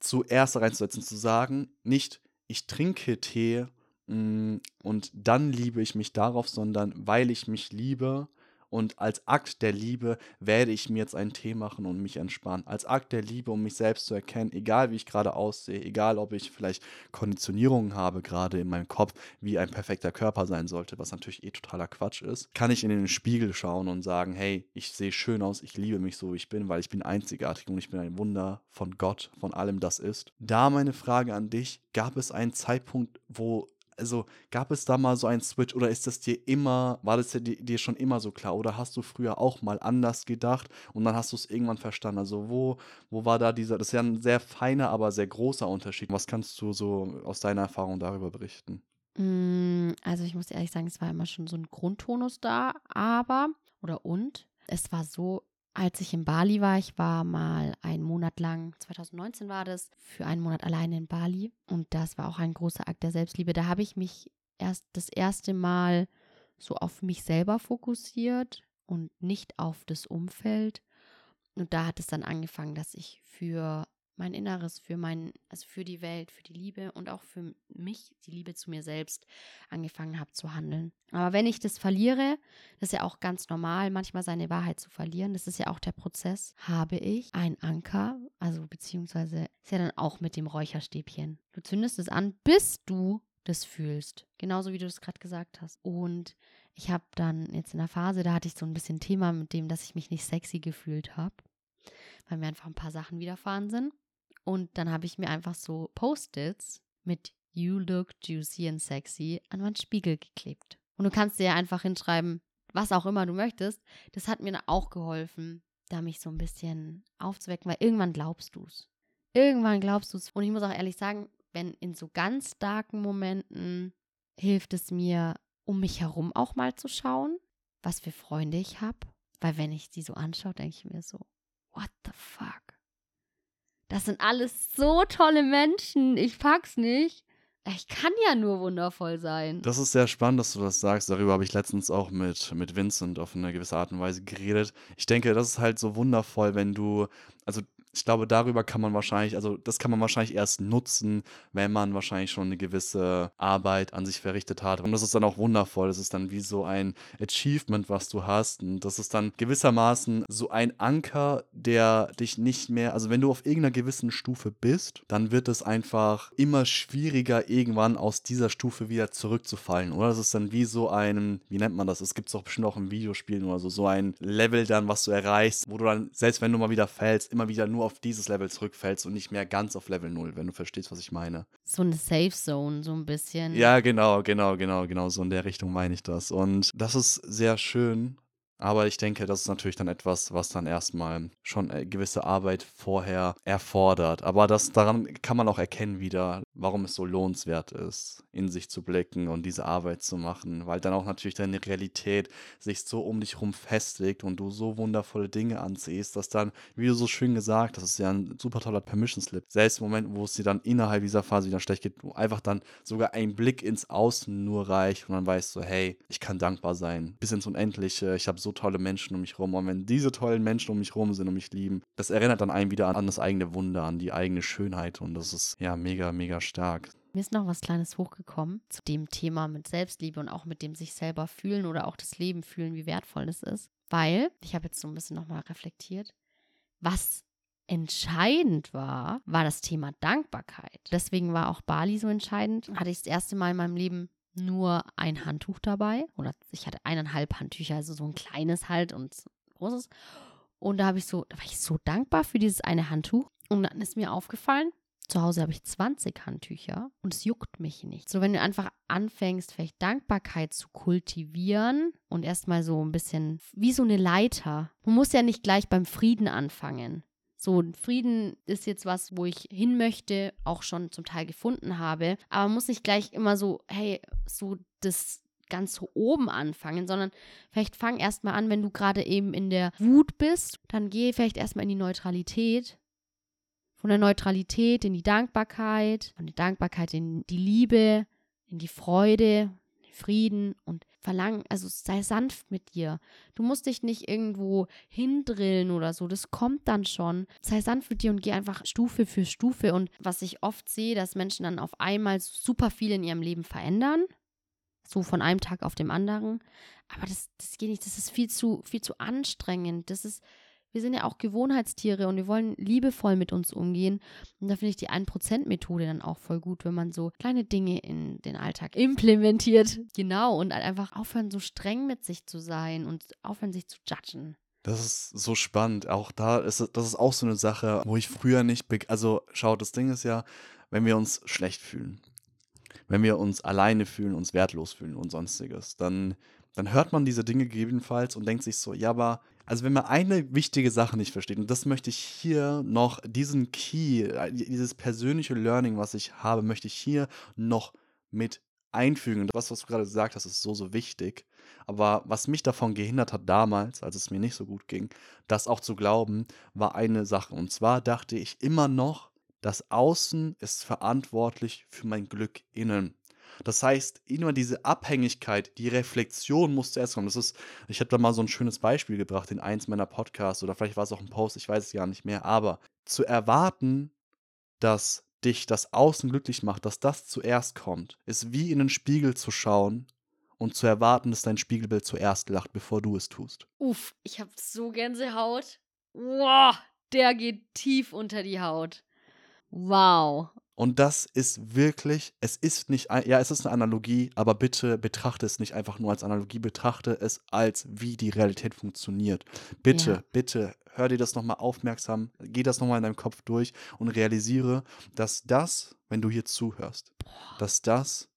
zuerst reinzusetzen, zu sagen, nicht ich trinke Tee mm, und dann liebe ich mich darauf, sondern weil ich mich liebe und als Akt der Liebe werde ich mir jetzt einen Tee machen und mich entspannen. Als Akt der Liebe, um mich selbst zu erkennen, egal wie ich gerade aussehe, egal ob ich vielleicht Konditionierungen habe gerade in meinem Kopf, wie ein perfekter Körper sein sollte, was natürlich eh totaler Quatsch ist, kann ich in den Spiegel schauen und sagen, hey, ich sehe schön aus, ich liebe mich so, wie ich bin, weil ich bin einzigartig und ich bin ein Wunder von Gott, von allem das ist. Da meine Frage an dich, gab es einen Zeitpunkt, wo also gab es da mal so einen Switch oder ist das dir immer, war das dir, dir schon immer so klar oder hast du früher auch mal anders gedacht und dann hast du es irgendwann verstanden? Also wo, wo war da dieser, das ist ja ein sehr feiner, aber sehr großer Unterschied. Was kannst du so aus deiner Erfahrung darüber berichten? Mm, Also ich muss ehrlich sagen, es war immer schon so ein Grundtonus da, aber, oder und, es war so, als ich in Bali war, ich war mal einen Monat lang, 2019 war das, für einen Monat alleine in Bali und das war auch ein großer Akt der Selbstliebe. Da habe ich mich erst das erste Mal so auf mich selber fokussiert und nicht auf das Umfeld. Und da hat es dann angefangen, dass ich für mein Inneres, für mein, also für die Welt, für die Liebe und auch für mich, die Liebe zu mir selbst, angefangen habe zu handeln. Aber wenn ich das verliere, das ist ja auch ganz normal, manchmal seine Wahrheit zu verlieren, das ist ja auch der Prozess, habe ich einen Anker, also beziehungsweise ist ja dann auch mit dem Räucherstäbchen. Du zündest es an, bis du das fühlst. Genauso wie du es gerade gesagt hast. Und ich habe dann jetzt in der Phase, da hatte ich so ein bisschen Thema mit dem, dass ich mich nicht sexy gefühlt habe, weil mir einfach ein paar Sachen widerfahren sind. Und dann habe ich mir einfach so Post-its mit You look juicy and sexy an meinen Spiegel geklebt. Und du kannst dir ja einfach hinschreiben, was auch immer du möchtest. Das hat mir auch geholfen, da mich so ein bisschen aufzuwecken, weil irgendwann glaubst du es. Irgendwann glaubst du es. Und ich muss auch ehrlich sagen, wenn in so ganz starken Momenten hilft es mir, um mich herum auch mal zu schauen, was für Freunde ich habe. Weil wenn ich die so anschaue, denke ich mir so, what the fuck? Das sind alles so tolle Menschen. Ich pack's nicht. Ich kann ja nur wundervoll sein. Das ist sehr spannend, dass du das sagst. Darüber habe ich letztens auch mit, mit Vincent auf eine gewisse Art und Weise geredet. Ich denke, das ist halt so wundervoll, wenn du, also ich glaube, darüber kann man wahrscheinlich, also das kann man wahrscheinlich erst nutzen, wenn man wahrscheinlich schon eine gewisse Arbeit an sich verrichtet hat. Und das ist dann auch wundervoll. Das ist dann wie so ein Achievement, was du hast. Und das ist dann gewissermaßen so ein Anker, der dich nicht mehr, also wenn du auf irgendeiner gewissen Stufe bist, dann wird es einfach immer schwieriger, irgendwann aus dieser Stufe wieder zurückzufallen. Oder das ist dann wie so ein, wie nennt man das? Es gibt es doch bestimmt auch in Videospielen oder so, so ein Level dann, was du erreichst, wo du dann, selbst wenn du mal wieder fällst, immer wieder nur auf dieses Level zurückfällst und nicht mehr ganz auf Level 0, wenn du verstehst, was ich meine. So eine Safe Zone, so ein bisschen. Ja, genau, genau, genau, genau, so in der Richtung meine ich das. Und das ist sehr schön, Aber ich denke, das ist natürlich dann etwas, was dann erstmal schon äh, gewisse Arbeit vorher erfordert. Aber das, daran kann man auch erkennen wieder, warum es so lohnenswert ist, in sich zu blicken und diese Arbeit zu machen, weil dann auch natürlich deine Realität sich so um dich herum festigt und du so wundervolle Dinge anziehst, dass dann, wie du so schön gesagt hast, das ist ja ein super toller Permission Slip. Selbst im Moment, wo es dir dann innerhalb dieser Phase wieder schlecht geht, einfach dann sogar ein Blick ins Außen nur reicht und dann weißt du, hey, ich kann dankbar sein, bis ins Unendliche, ich habe so tolle Menschen um mich rum und wenn diese tollen Menschen um mich rum sind und mich lieben, das erinnert dann einen wieder an, an das eigene Wunder, an die eigene Schönheit und das ist ja mega, mega stark. Mir ist noch was Kleines hochgekommen zu dem Thema mit Selbstliebe und auch mit dem sich selber fühlen oder auch das Leben fühlen, wie wertvoll das ist. Weil, ich habe jetzt so ein bisschen nochmal reflektiert, was entscheidend war, war das Thema Dankbarkeit. Deswegen war auch Bali so entscheidend. Hatte ich das erste Mal in meinem Leben nur ein Handtuch dabei. Oder ich hatte eineinhalb Handtücher, also so ein kleines halt und großes. Und da habe ich so, da war ich so dankbar für dieses eine Handtuch. Und dann ist mir aufgefallen, zu Hause habe ich 20 Handtücher und es juckt mich nicht. So, wenn du einfach anfängst, vielleicht Dankbarkeit zu kultivieren und erstmal so ein bisschen wie so eine Leiter. Man muss ja nicht gleich beim Frieden anfangen. So, Frieden ist jetzt was, wo ich hin möchte, auch schon zum Teil gefunden habe. Aber muss nicht gleich immer so, hey, so das ganz so oben anfangen, sondern vielleicht fang erstmal an, wenn du gerade eben in der Wut bist, dann geh vielleicht erstmal in die Neutralität von der Neutralität in die Dankbarkeit, von der Dankbarkeit in die Liebe, in die Freude, in den Frieden und verlang, also sei sanft mit dir. Du musst dich nicht irgendwo hindrillen oder so, das kommt dann schon. Sei sanft mit dir und geh einfach Stufe für Stufe. Und was ich oft sehe, dass Menschen dann auf einmal super viel in ihrem Leben verändern, so von einem Tag auf dem anderen. Aber das, das geht nicht, das ist viel zu, viel zu anstrengend. Das ist, wir sind ja auch Gewohnheitstiere und wir wollen liebevoll mit uns umgehen. Und da finde ich die 1%-Methode dann auch voll gut, wenn man so kleine Dinge in den Alltag implementiert. Genau, und halt einfach aufhören, so streng mit sich zu sein und aufhören, sich zu judgen. Das ist so spannend. Auch da ist das ist auch so eine Sache, wo ich früher nicht. Also, schau, das Ding ist ja, wenn wir uns schlecht fühlen, wenn wir uns alleine fühlen, uns wertlos fühlen und sonstiges, dann, dann hört man diese Dinge gegebenenfalls und denkt sich so, ja, aber also wenn man eine wichtige Sache nicht versteht, und das möchte ich hier noch, diesen Key, äh, dieses persönliche Learning, was ich habe, möchte ich hier noch mit einfügen. Und was, was du gerade gesagt hast, ist so, so wichtig. Aber was mich davon gehindert hat damals, als es mir nicht so gut ging, das auch zu glauben, war eine Sache. Und zwar dachte ich immer noch, das Außen ist verantwortlich für mein Glück innen. Das heißt, immer diese Abhängigkeit, die Reflexion muss zuerst kommen. Das ist, ich habe da mal so ein schönes Beispiel gebracht in eins meiner Podcasts oder vielleicht war es auch ein Post, ich weiß es gar nicht mehr. Aber zu erwarten, dass dich das Außen glücklich macht, dass das zuerst kommt, ist wie in den Spiegel zu schauen und zu erwarten, dass dein Spiegelbild zuerst lacht, bevor du es tust. Uff, ich habe so Gänsehaut. Wow, der geht tief unter die Haut. Wow. Und das ist wirklich, es ist nicht, ja, es ist eine Analogie, aber bitte betrachte es nicht einfach nur als Analogie, betrachte es als, wie die Realität funktioniert. Bitte, ja. bitte, hör dir das nochmal aufmerksam, geh das nochmal in deinem Kopf durch und realisiere, dass das, wenn du hier zuhörst, dass das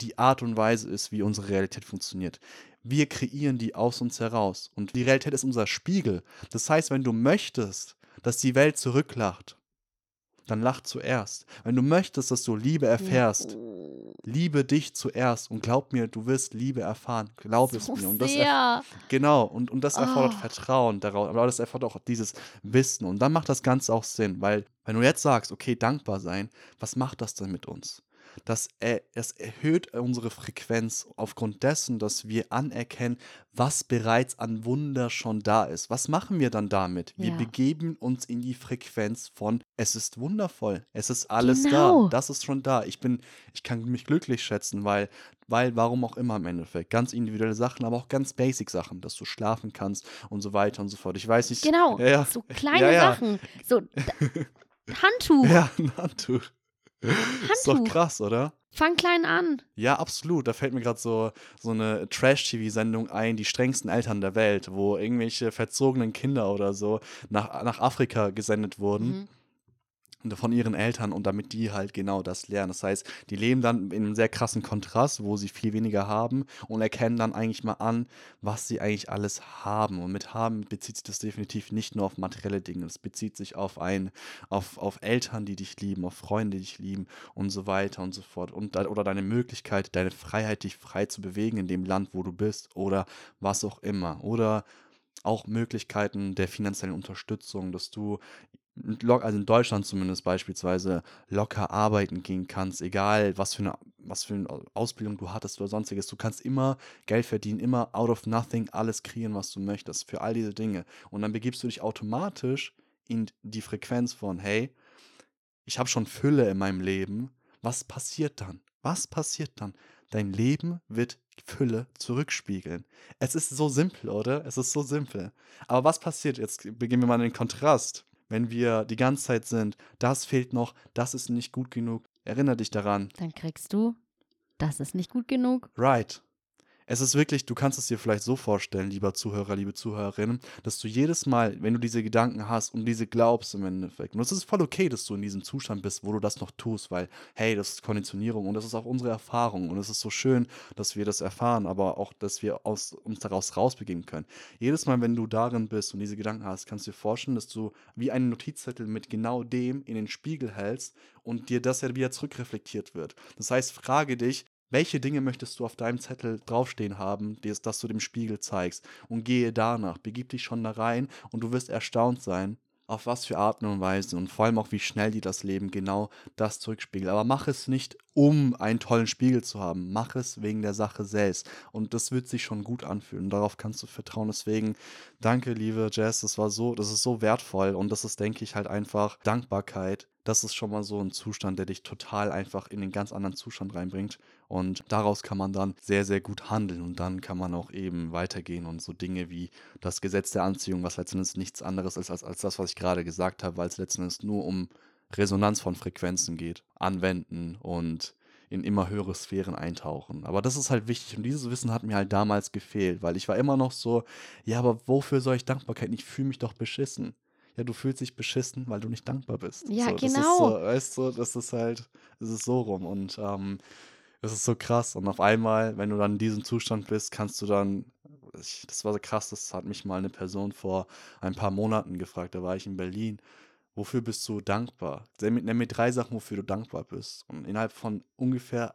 die Art und Weise ist, wie unsere Realität funktioniert. Wir kreieren die aus uns heraus und die Realität ist unser Spiegel. Das heißt, wenn du möchtest, dass die Welt zurücklacht, dann lach zuerst. Wenn du möchtest, dass du Liebe erfährst, liebe dich zuerst und glaub mir, du wirst Liebe erfahren. Glaub so es mir. Und das genau, und, und das erfordert oh. Vertrauen darauf, aber das erfordert auch dieses Wissen. Und dann macht das Ganze auch Sinn, weil wenn du jetzt sagst, okay, dankbar sein, was macht das denn mit uns? Dass er, es erhöht unsere Frequenz aufgrund dessen, dass wir anerkennen, was bereits an Wunder schon da ist. Was machen wir dann damit? Wir ja. begeben uns in die Frequenz von es ist wundervoll, es ist alles genau. da, das ist schon da. Ich bin, ich kann mich glücklich schätzen, weil weil, warum auch immer im Endeffekt. Ganz individuelle Sachen, aber auch ganz basic Sachen, dass du schlafen kannst und so weiter und so fort. Ich weiß nicht. Genau, ja, so kleine ja, ja. Sachen. So Handtuch. Ja, ein Handtuch. Handtuch. Ist doch krass, oder? Fang klein an. Ja, absolut. Da fällt mir gerade so, so eine Trash-TV-Sendung ein, die strengsten Eltern der Welt, wo irgendwelche verzogenen Kinder oder so nach, nach Afrika gesendet wurden. Mhm. Von ihren Eltern und damit die halt genau das lernen. Das heißt, die leben dann in einem sehr krassen Kontrast, wo sie viel weniger haben und erkennen dann eigentlich mal an, was sie eigentlich alles haben. Und mit haben bezieht sich das definitiv nicht nur auf materielle Dinge, es bezieht sich auf ein, auf, auf Eltern, die dich lieben, auf Freunde, die dich lieben und so weiter und so fort. Und, oder deine Möglichkeit, deine Freiheit, dich frei zu bewegen in dem Land, wo du bist oder was auch immer. Oder auch Möglichkeiten der finanziellen Unterstützung, dass du also in Deutschland zumindest beispielsweise locker arbeiten gehen kannst, egal was für eine, was für eine Ausbildung du hattest oder sonstiges. Du kannst immer Geld verdienen, immer out of nothing alles kreieren, was du möchtest, für all diese Dinge. Und dann begibst du dich automatisch in die Frequenz von, hey, ich habe schon Fülle in meinem Leben. Was passiert dann? Was passiert dann? Dein Leben wird Fülle zurückspiegeln. Es ist so simpel, oder? Es ist so simpel. Aber was passiert? Jetzt beginnen wir mal den Kontrast wenn wir die ganze Zeit sind, das fehlt noch, das ist nicht gut genug, erinnere dich daran. Dann kriegst du, das ist nicht gut genug. Right. Es ist wirklich, du kannst es dir vielleicht so vorstellen, lieber Zuhörer, liebe Zuhörerinnen, dass du jedes Mal, wenn du diese Gedanken hast und diese glaubst im Endeffekt, und es ist voll okay, dass du in diesem Zustand bist, wo du das noch tust, weil, hey, das ist Konditionierung und das ist auch unsere Erfahrung und es ist so schön, dass wir das erfahren, aber auch, dass wir aus, uns daraus rausbegeben können. Jedes Mal, wenn du darin bist und diese Gedanken hast, kannst du dir vorstellen, dass du wie einen Notizzettel mit genau dem in den Spiegel hältst und dir das ja wieder zurückreflektiert wird. Das heißt, frage dich, welche Dinge möchtest du auf deinem Zettel draufstehen haben, dass du dem Spiegel zeigst? Und gehe danach, begib dich schon da rein und du wirst erstaunt sein, auf was für Art und Weise und vor allem auch, wie schnell dir das Leben genau das zurückspiegelt. Aber mach es nicht, um einen tollen Spiegel zu haben. Mach es wegen der Sache selbst. Und das wird sich schon gut anfühlen. Darauf kannst du vertrauen. Deswegen danke, liebe Jess. Das war so, das ist so wertvoll. Und das ist, denke ich, halt einfach Dankbarkeit. Das ist schon mal so ein Zustand, der dich total einfach in den ganz anderen Zustand reinbringt. Und daraus kann man dann sehr, sehr gut handeln und dann kann man auch eben weitergehen und so Dinge wie das Gesetz der Anziehung, was letztendlich nichts anderes ist als, als das, was ich gerade gesagt habe, weil es letztendlich nur um Resonanz von Frequenzen geht, anwenden und in immer höhere Sphären eintauchen. Aber das ist halt wichtig und dieses Wissen hat mir halt damals gefehlt, weil ich war immer noch so, ja, aber wofür soll ich Dankbarkeit? Ich fühle mich doch beschissen. Ja, du fühlst dich beschissen, weil du nicht dankbar bist. Ja, so, genau. So, weißt du, das ist halt, es ist so rum und ähm, das ist so krass. Und auf einmal, wenn du dann in diesem Zustand bist, kannst du dann, ich, das war so krass, das hat mich mal eine Person vor ein paar Monaten gefragt, da war ich in Berlin. Wofür bist du dankbar? Nenn mir drei Sachen, wofür du dankbar bist. Und innerhalb von ungefähr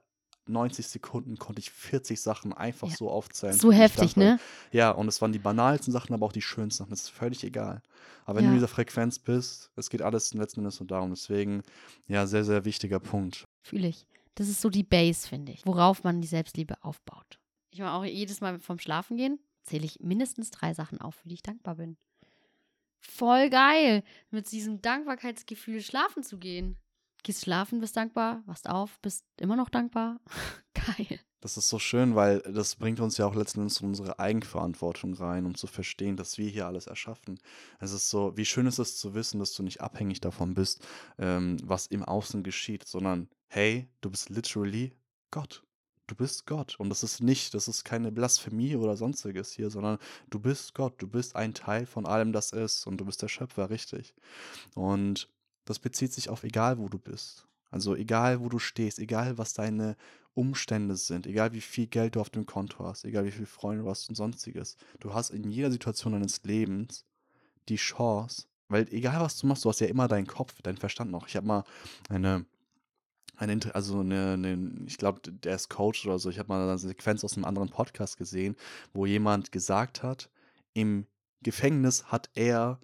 90 Sekunden konnte ich 40 Sachen einfach ja. so aufzählen. So heftig, ne? Ja, und es waren die banalsten Sachen, aber auch die schönsten Sachen. Das ist völlig egal. Aber wenn ja. du in dieser Frequenz bist, es geht alles letzten Endes nur darum. Deswegen, ja, sehr, sehr wichtiger Punkt. Fühle ich. Das ist so die Base, finde ich, worauf man die Selbstliebe aufbaut. Ich mache auch jedes Mal vom Schlafen gehen, zähle ich mindestens drei Sachen auf, für die ich dankbar bin. Voll geil, mit diesem Dankbarkeitsgefühl schlafen zu gehen. Gehst schlafen, bist dankbar, wachst auf, bist immer noch dankbar. geil. Das ist so schön, weil das bringt uns ja auch letztendlich unsere Eigenverantwortung rein, um zu verstehen, dass wir hier alles erschaffen. Es ist so, wie schön ist es zu wissen, dass du nicht abhängig davon bist, ähm, was im Außen geschieht, sondern hey, du bist literally Gott. Du bist Gott. Und das ist nicht, das ist keine Blasphemie oder sonstiges hier, sondern du bist Gott. Du bist ein Teil von allem, das ist. Und du bist der Schöpfer, richtig. Und das bezieht sich auf egal, wo du bist. Also egal, wo du stehst, egal, was deine Umstände sind, egal wie viel Geld du auf dem Konto hast, egal wie viele Freunde du hast und sonstiges. Du hast in jeder Situation deines Lebens die Chance, weil egal was du machst, du hast ja immer deinen Kopf, deinen Verstand noch. Ich habe mal eine eine, also eine, eine ich glaube, der ist Coach oder so. Ich habe mal eine Sequenz aus einem anderen Podcast gesehen, wo jemand gesagt hat, im Gefängnis hat er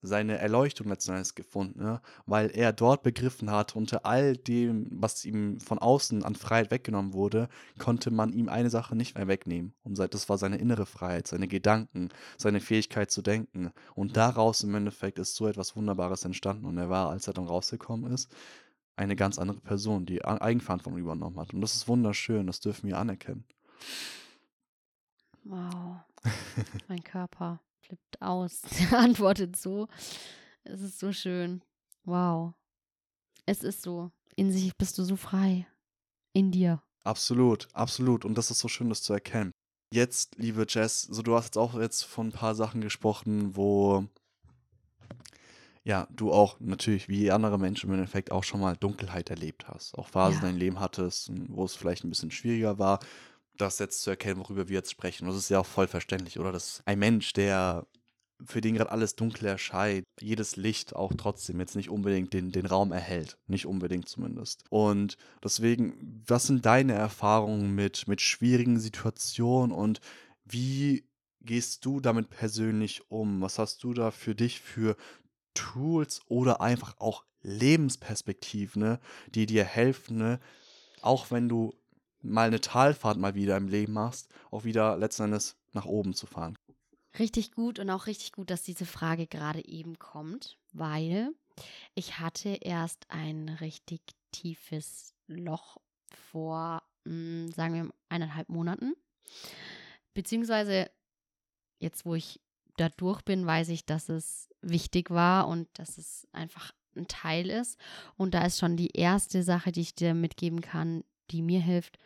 seine Erleuchtung letzten Endes gefunden, ne? weil er dort begriffen hat, unter all dem, was ihm von außen an Freiheit weggenommen wurde, konnte man ihm eine Sache nicht mehr wegnehmen. Und das war seine innere Freiheit, seine Gedanken, seine Fähigkeit zu denken. Und daraus im Endeffekt ist so etwas Wunderbares entstanden. Und er war, als er dann rausgekommen ist, eine ganz andere Person, die Eigenverantwortung übernommen hat. Und das ist wunderschön, das dürfen wir anerkennen. Wow. mein Körper flippt aus. Er antwortet so. Es ist so schön. Wow. Es ist so. In sich bist du so frei. In dir. Absolut, absolut. Und das ist so schön, das zu erkennen. Jetzt, liebe Jess, so du hast jetzt auch jetzt von ein paar Sachen gesprochen, wo ja, du auch natürlich wie andere Menschen im Endeffekt auch schon mal Dunkelheit erlebt hast. Auch Phasen Ja. in deinem Leben hattest, wo es vielleicht ein bisschen schwieriger war, das jetzt zu erkennen, worüber wir jetzt sprechen. Und das ist ja auch voll verständlich, oder? Dass ein Mensch, der für den gerade alles dunkel erscheint, jedes Licht auch trotzdem jetzt nicht unbedingt den, den Raum erhält. Nicht unbedingt zumindest. Und deswegen, was sind deine Erfahrungen mit, mit schwierigen Situationen und wie gehst du damit persönlich um? Was hast du da für dich für Tools oder einfach auch Lebensperspektiven, ne, die dir helfen, ne, auch wenn du mal eine Talfahrt mal wieder im Leben machst, auch wieder letzten Endes nach oben zu fahren. Richtig gut und auch richtig gut, dass diese Frage gerade eben kommt, weil ich hatte erst ein richtig tiefes Loch vor, mh, sagen wir, eineinhalb Monaten. Beziehungsweise jetzt, wo ich da durch bin, weiß ich, dass es wichtig war und dass es einfach ein Teil ist. Und da ist schon die erste Sache, die ich dir mitgeben kann, die mir hilft.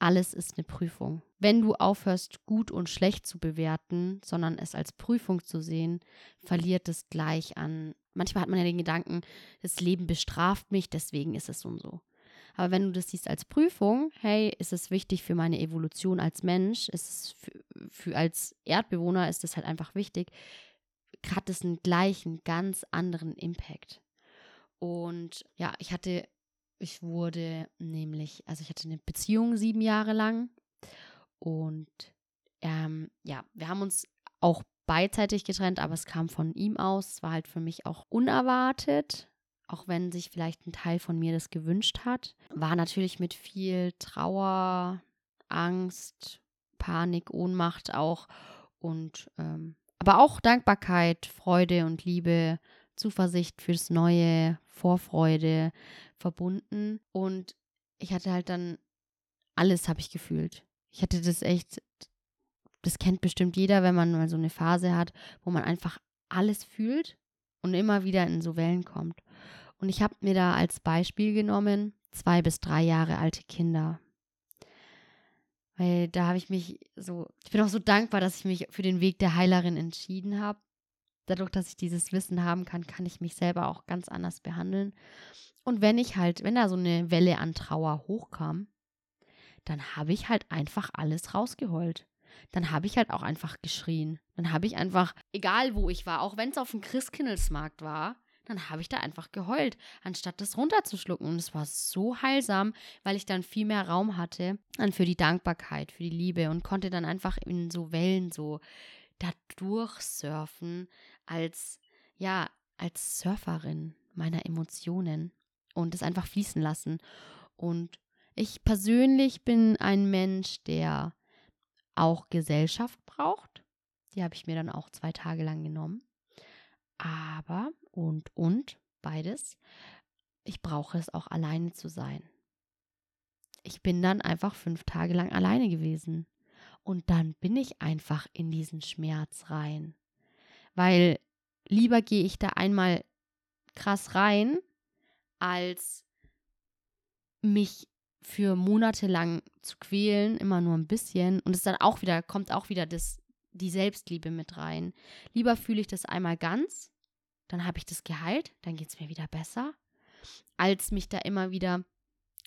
Alles ist eine Prüfung. Wenn du aufhörst, gut und schlecht zu bewerten, sondern es als Prüfung zu sehen, verliert es gleich an. Manchmal hat man ja den Gedanken, das Leben bestraft mich, deswegen ist es so und so. Aber wenn du das siehst als Prüfung, hey, ist es wichtig für meine Evolution als Mensch, ist es für, für als Erdbewohner ist es halt einfach wichtig, hat es einen gleichen, ganz anderen Impact. Und ja, ich hatte, ich wurde nämlich, also ich hatte eine Beziehung sieben Jahre lang und ähm, ja, wir haben uns auch beidseitig getrennt, aber es kam von ihm aus. Es war halt für mich auch unerwartet, auch wenn sich vielleicht ein Teil von mir das gewünscht hat. War natürlich mit viel Trauer, Angst, Panik, Ohnmacht auch und ähm, aber auch Dankbarkeit, Freude und Liebe, Zuversicht fürs Neue, Vorfreude verbunden. Und ich hatte halt dann alles, habe ich gefühlt. Ich hatte das echt, das kennt bestimmt jeder, wenn man mal so eine Phase hat, wo man einfach alles fühlt und immer wieder in so Wellen kommt. Und ich habe mir da als Beispiel genommen, zwei bis drei Jahre alte Kinder. Weil da habe ich mich so, ich bin auch so dankbar, dass ich mich für den Weg der Heilerin entschieden habe. Dadurch, dass ich dieses Wissen haben kann, kann ich mich selber auch ganz anders behandeln. Und wenn ich halt, wenn da so eine Welle an Trauer hochkam, dann habe ich halt einfach alles rausgeheult. Dann habe ich halt auch einfach geschrien. Dann habe ich einfach, egal wo ich war, auch wenn es auf dem Christkindlesmarkt war, dann habe ich da einfach geheult, anstatt das runterzuschlucken. Und es war so heilsam, weil ich dann viel mehr Raum hatte dann für die Dankbarkeit, für die Liebe und konnte dann einfach in so Wellen so da durchsurfen als, ja, als Surferin meiner Emotionen und es einfach fließen lassen. Und ich persönlich bin ein Mensch, der auch Gesellschaft braucht. Die habe ich mir dann auch zwei Tage lang genommen. Aber, und, und, beides, ich brauche es auch alleine zu sein. Ich bin dann einfach fünf Tage lang alleine gewesen. Und dann bin ich einfach in diesen Schmerz rein. Weil lieber gehe ich da einmal krass rein, als mich für Monate lang zu quälen, immer nur ein bisschen. Und es dann auch wieder, kommt auch wieder das, die Selbstliebe mit rein. Lieber fühle ich das einmal ganz, dann habe ich das geheilt, dann geht es mir wieder besser, als mich da immer wieder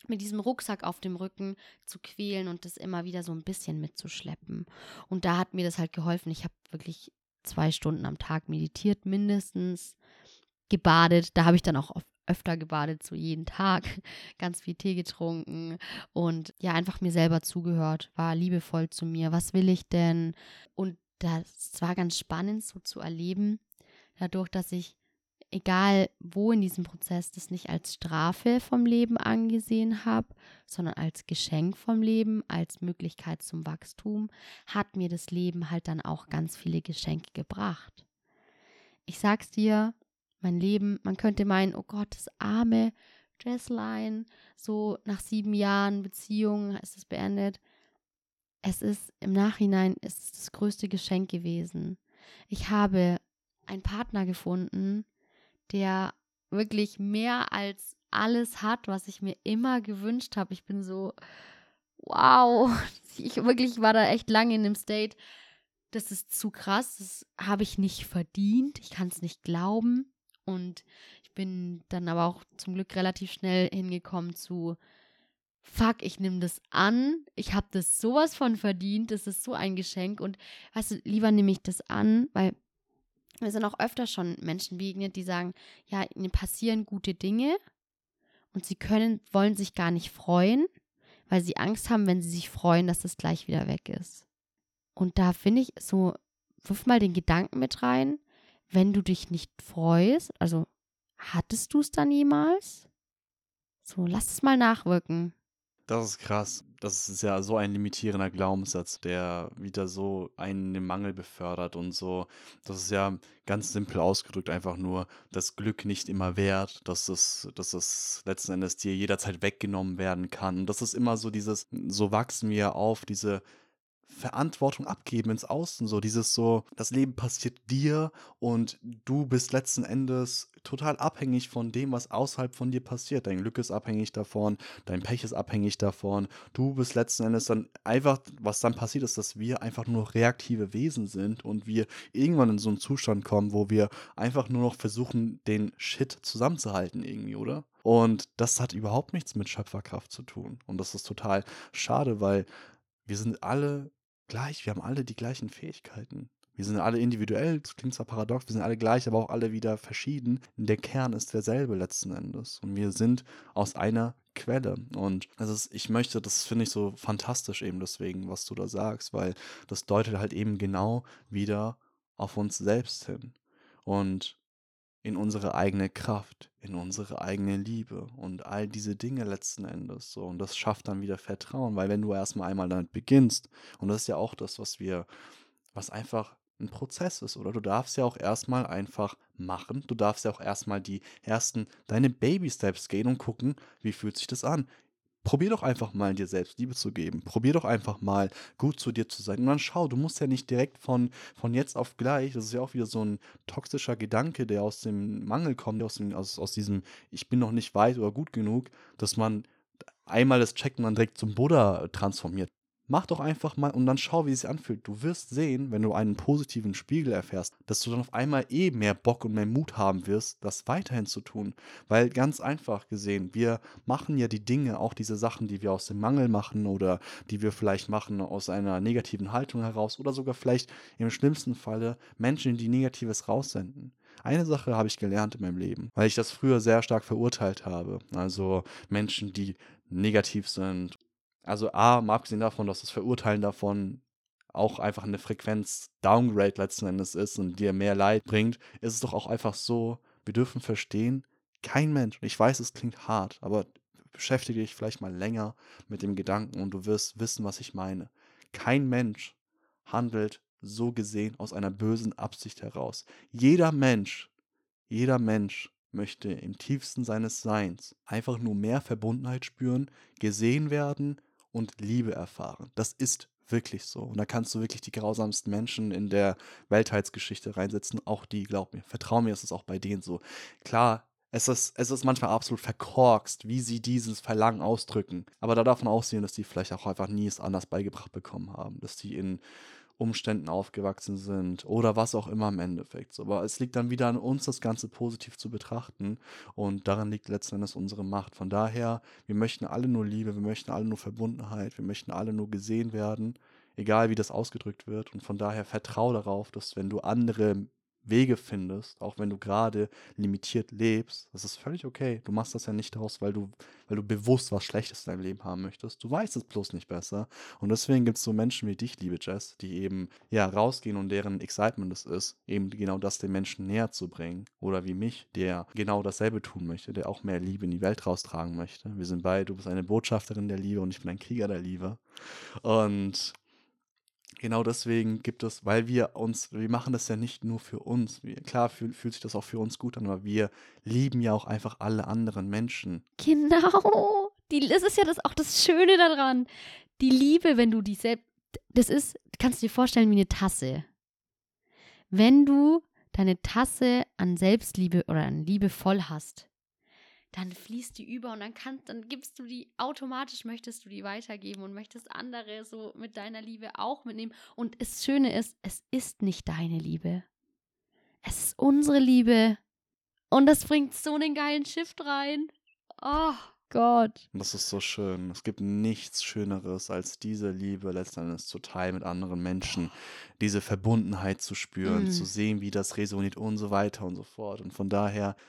mit diesem Rucksack auf dem Rücken zu quälen und das immer wieder so ein bisschen mitzuschleppen. Und da hat mir das halt geholfen. Ich habe wirklich zwei Stunden am Tag meditiert, mindestens gebadet. Da habe ich dann auch öfter gebadet, so jeden Tag, ganz viel Tee getrunken und ja, einfach mir selber zugehört, war liebevoll zu mir. Was will ich denn? Und das war ganz spannend so zu erleben, dadurch, dass ich egal wo in diesem Prozess, das nicht als Strafe vom Leben angesehen habe, sondern als Geschenk vom Leben, als Möglichkeit zum Wachstum, hat mir das Leben halt dann auch ganz viele Geschenke gebracht. Ich sag's dir, mein Leben, man könnte meinen, oh Gott, das arme Jessline, so nach sieben Jahren Beziehung ist es beendet. Es ist im Nachhinein ist das größte Geschenk gewesen. Ich habe einen Partner gefunden, der wirklich mehr als alles hat, was ich mir immer gewünscht habe. Ich bin so, wow, ich wirklich war da echt lange in dem State. Das ist zu krass, das habe ich nicht verdient, ich kann es nicht glauben. Und ich bin dann aber auch zum Glück relativ schnell hingekommen zu, fuck, ich nehme das an, ich habe das sowas von verdient, das ist so ein Geschenk und weißt du, lieber nehme ich das an, weil wir sind auch öfter schon Menschen begegnet, die sagen, ja, ihnen passieren gute Dinge und sie können, wollen sich gar nicht freuen, weil sie Angst haben, wenn sie sich freuen, dass das gleich wieder weg ist. Und da finde ich so, wirf mal den Gedanken mit rein, wenn du dich nicht freust, also hattest du es dann jemals? So, lass es mal nachwirken. Das ist krass. Das ist ja so ein limitierender Glaubenssatz, der wieder so einen den Mangel befördert und so. Das ist ja ganz simpel ausgedrückt einfach nur das Glück nicht immer wert, dass es, dass es letzten Endes dir jederzeit weggenommen werden kann. Und das ist immer so dieses, so wachsen wir auf, diese Verantwortung abgeben ins Außen, so dieses so, das Leben passiert dir und du bist letzten Endes total abhängig von dem, was außerhalb von dir passiert. Dein Glück ist abhängig davon, dein Pech ist abhängig davon. Du bist letzten Endes dann einfach, was dann passiert ist, dass wir einfach nur reaktive Wesen sind und wir irgendwann in so einen Zustand kommen, wo wir einfach nur noch versuchen, den Shit zusammenzuhalten irgendwie, oder? Und das hat überhaupt nichts mit Schöpferkraft zu tun. Und das ist total schade, weil wir sind alle gleich, wir haben alle die gleichen Fähigkeiten. Wir sind alle individuell, das klingt zwar paradox, wir sind alle gleich, aber auch alle wieder verschieden. Der Kern ist derselbe letzten Endes. Und wir sind aus einer Quelle. Und das ist, ich möchte, das finde ich so fantastisch eben deswegen, was du da sagst, weil das deutet halt eben genau wieder auf uns selbst hin. Und in unsere eigene Kraft, in unsere eigene Liebe und all diese Dinge letzten Endes. So. Und das schafft dann wieder Vertrauen, weil wenn du erstmal einmal damit beginnst, und das ist ja auch das, was wir, was einfach ein Prozess ist, oder? Du darfst ja auch erstmal einfach machen. Du darfst ja auch erstmal die ersten, deine Baby-Steps gehen und gucken, wie fühlt sich das an probier doch einfach mal dir selbst Liebe zu geben. Probier doch einfach mal gut zu dir zu sein. Und dann schau, du musst ja nicht direkt von, von jetzt auf gleich, das ist ja auch wieder so ein toxischer Gedanke, der aus dem Mangel kommt, aus, dem, aus, aus diesem Ich bin noch nicht weit oder gut genug, dass man einmal das checkt und dann direkt zum Buddha transformiert. Mach doch einfach mal und dann schau, wie es sich anfühlt. Du wirst sehen, wenn du einen positiven Spiegel erfährst, dass du dann auf einmal eh mehr Bock und mehr Mut haben wirst, das weiterhin zu tun. Weil ganz einfach gesehen, wir machen ja die Dinge, auch diese Sachen, die wir aus dem Mangel machen oder die wir vielleicht machen aus einer negativen Haltung heraus oder sogar vielleicht im schlimmsten Falle Menschen, die Negatives raussenden. Eine Sache habe ich gelernt in meinem Leben, weil ich das früher sehr stark verurteilt habe. Also Menschen, die negativ sind also A, mal abgesehen davon, dass das Verurteilen davon auch einfach eine Frequenz-Downgrade letzten Endes ist und dir mehr Leid bringt, ist es doch auch einfach so, wir dürfen verstehen, kein Mensch, und ich weiß, es klingt hart, aber beschäftige dich vielleicht mal länger mit dem Gedanken und du wirst wissen, was ich meine. Kein Mensch handelt so gesehen aus einer bösen Absicht heraus. Jeder Mensch, jeder Mensch möchte im tiefsten seines Seins einfach nur mehr Verbundenheit spüren, gesehen werden und Liebe erfahren. Das ist wirklich so. Und da kannst du wirklich die grausamsten Menschen in der Weltheitsgeschichte reinsetzen. Auch die, glaub mir. Vertrau mir, ist es auch bei denen so. Klar, es ist, es ist manchmal absolut verkorkst, wie sie dieses Verlangen ausdrücken. Aber da darf man aussehen, dass die vielleicht auch einfach nie es anders beigebracht bekommen haben. Dass die in Umständen aufgewachsen sind oder was auch immer im Endeffekt. Aber es liegt dann wieder an uns, das Ganze positiv zu betrachten und daran liegt letzten Endes unsere Macht. Von daher, wir möchten alle nur Liebe, wir möchten alle nur Verbundenheit, wir möchten alle nur gesehen werden, egal wie das ausgedrückt wird. Und von daher vertraue darauf, dass wenn du andere Wege findest, auch wenn du gerade limitiert lebst, das ist völlig okay. Du machst das ja nicht daraus, weil du, weil du bewusst was Schlechtes in deinem Leben haben möchtest. Du weißt es bloß nicht besser. Und deswegen gibt es so Menschen wie dich, liebe Jess, die eben ja rausgehen und deren Excitement es ist, eben genau das den Menschen näher zu bringen. Oder wie mich, der genau dasselbe tun möchte, der auch mehr Liebe in die Welt raustragen möchte. Wir sind beide, du bist eine Botschafterin der Liebe und ich bin ein Krieger der Liebe. Und genau deswegen gibt es, weil wir uns, wir machen das ja nicht nur für uns. Wir, klar fühl, fühlt sich das auch für uns gut an, aber wir lieben ja auch einfach alle anderen Menschen. Genau. Die, das ist ja das, auch das Schöne daran. Die Liebe, wenn du die selbst, das ist, kannst du dir vorstellen wie eine Tasse. Wenn du deine Tasse an Selbstliebe oder an Liebe voll hast, dann fließt die über und dann kannst, dann gibst du die automatisch, möchtest du die weitergeben und möchtest andere so mit deiner Liebe auch mitnehmen. Und das Schöne ist, es ist nicht deine Liebe. Es ist unsere Liebe. Und das bringt so einen geilen Shift rein. Oh Gott. Und das ist so schön. Es gibt nichts Schöneres, als diese Liebe letztendlich zu teilen mit anderen Menschen, diese Verbundenheit zu spüren, Mm. zu sehen, wie das resoniert und so weiter und so fort. Und von daher, ah,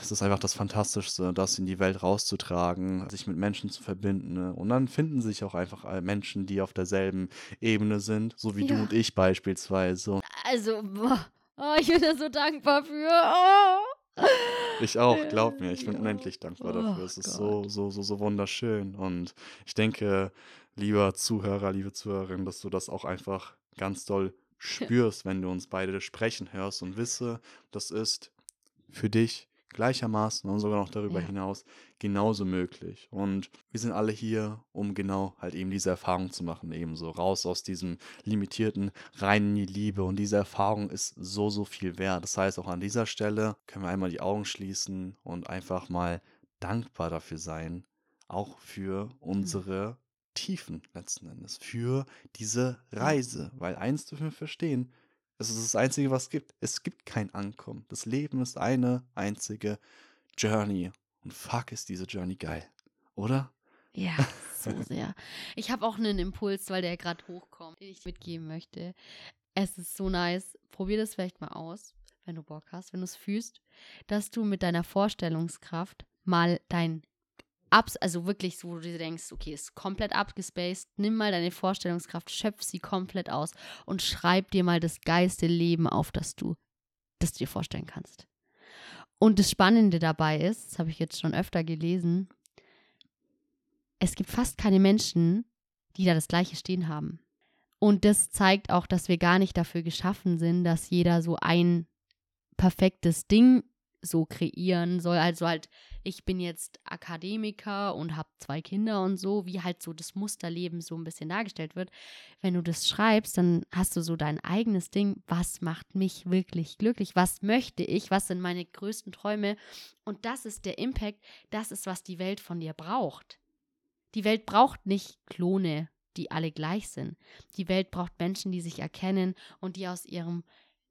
es ist einfach das Fantastischste, das in die Welt rauszutragen, sich mit Menschen zu verbinden. Ne? Und dann finden sich auch einfach Menschen, die auf derselben Ebene sind, so wie du Ja. und ich beispielsweise. Also, boah. Oh, ich bin da so dankbar für. Oh. Ich auch, glaub mir, ich bin Ja. unendlich dankbar Oh dafür. Es ist so, so, so, so wunderschön. Und ich denke, lieber Zuhörer, liebe Zuhörerin, dass du das auch einfach ganz doll spürst, wenn du uns beide sprechen hörst und wisse, das ist für dich gleichermaßen und sogar noch darüber Ja. hinaus genauso möglich. Und wir sind alle hier, um genau halt eben diese Erfahrung zu machen, ebenso raus aus diesem limitierten, rein in die Liebe. Und diese Erfahrung ist so, so viel wert. Das heißt, auch an dieser Stelle können wir einmal die Augen schließen und einfach mal dankbar dafür sein, auch für unsere Tiefen letzten Endes, für diese Reise. Weil eins dürfen wir verstehen, es ist das Einzige, was es gibt. Es gibt kein Ankommen. Das Leben ist eine einzige Journey. Und fuck, ist diese Journey geil. Oder? Ja, so sehr. Ich habe auch einen Impuls, weil der gerade hochkommt, den ich mitgeben möchte. Es ist so nice. Probier das vielleicht mal aus, wenn du Bock hast, wenn du es fühlst, dass du mit deiner Vorstellungskraft mal dein Abs, also wirklich so, wo du dir denkst, okay, ist komplett abgespaced, nimm mal deine Vorstellungskraft, schöpf sie komplett aus und schreib dir mal das geilste Leben auf, das du, das du dir vorstellen kannst. Und das Spannende dabei ist, das habe ich jetzt schon öfter gelesen, es gibt fast keine Menschen, die da das Gleiche stehen haben. Und das zeigt auch, dass wir gar nicht dafür geschaffen sind, dass jeder so ein perfektes Ding so kreieren soll. Also halt, ich bin jetzt Akademiker und habe zwei Kinder und so, wie halt so das Musterleben so ein bisschen dargestellt wird. Wenn du das schreibst, dann hast du so dein eigenes Ding. Was macht mich wirklich glücklich? Was möchte ich? Was sind meine größten Träume? Und das ist der Impact. Das ist, was die Welt von dir braucht. Die Welt braucht nicht Klone, die alle gleich sind. Die Welt braucht Menschen, die sich erkennen und die aus ihrem,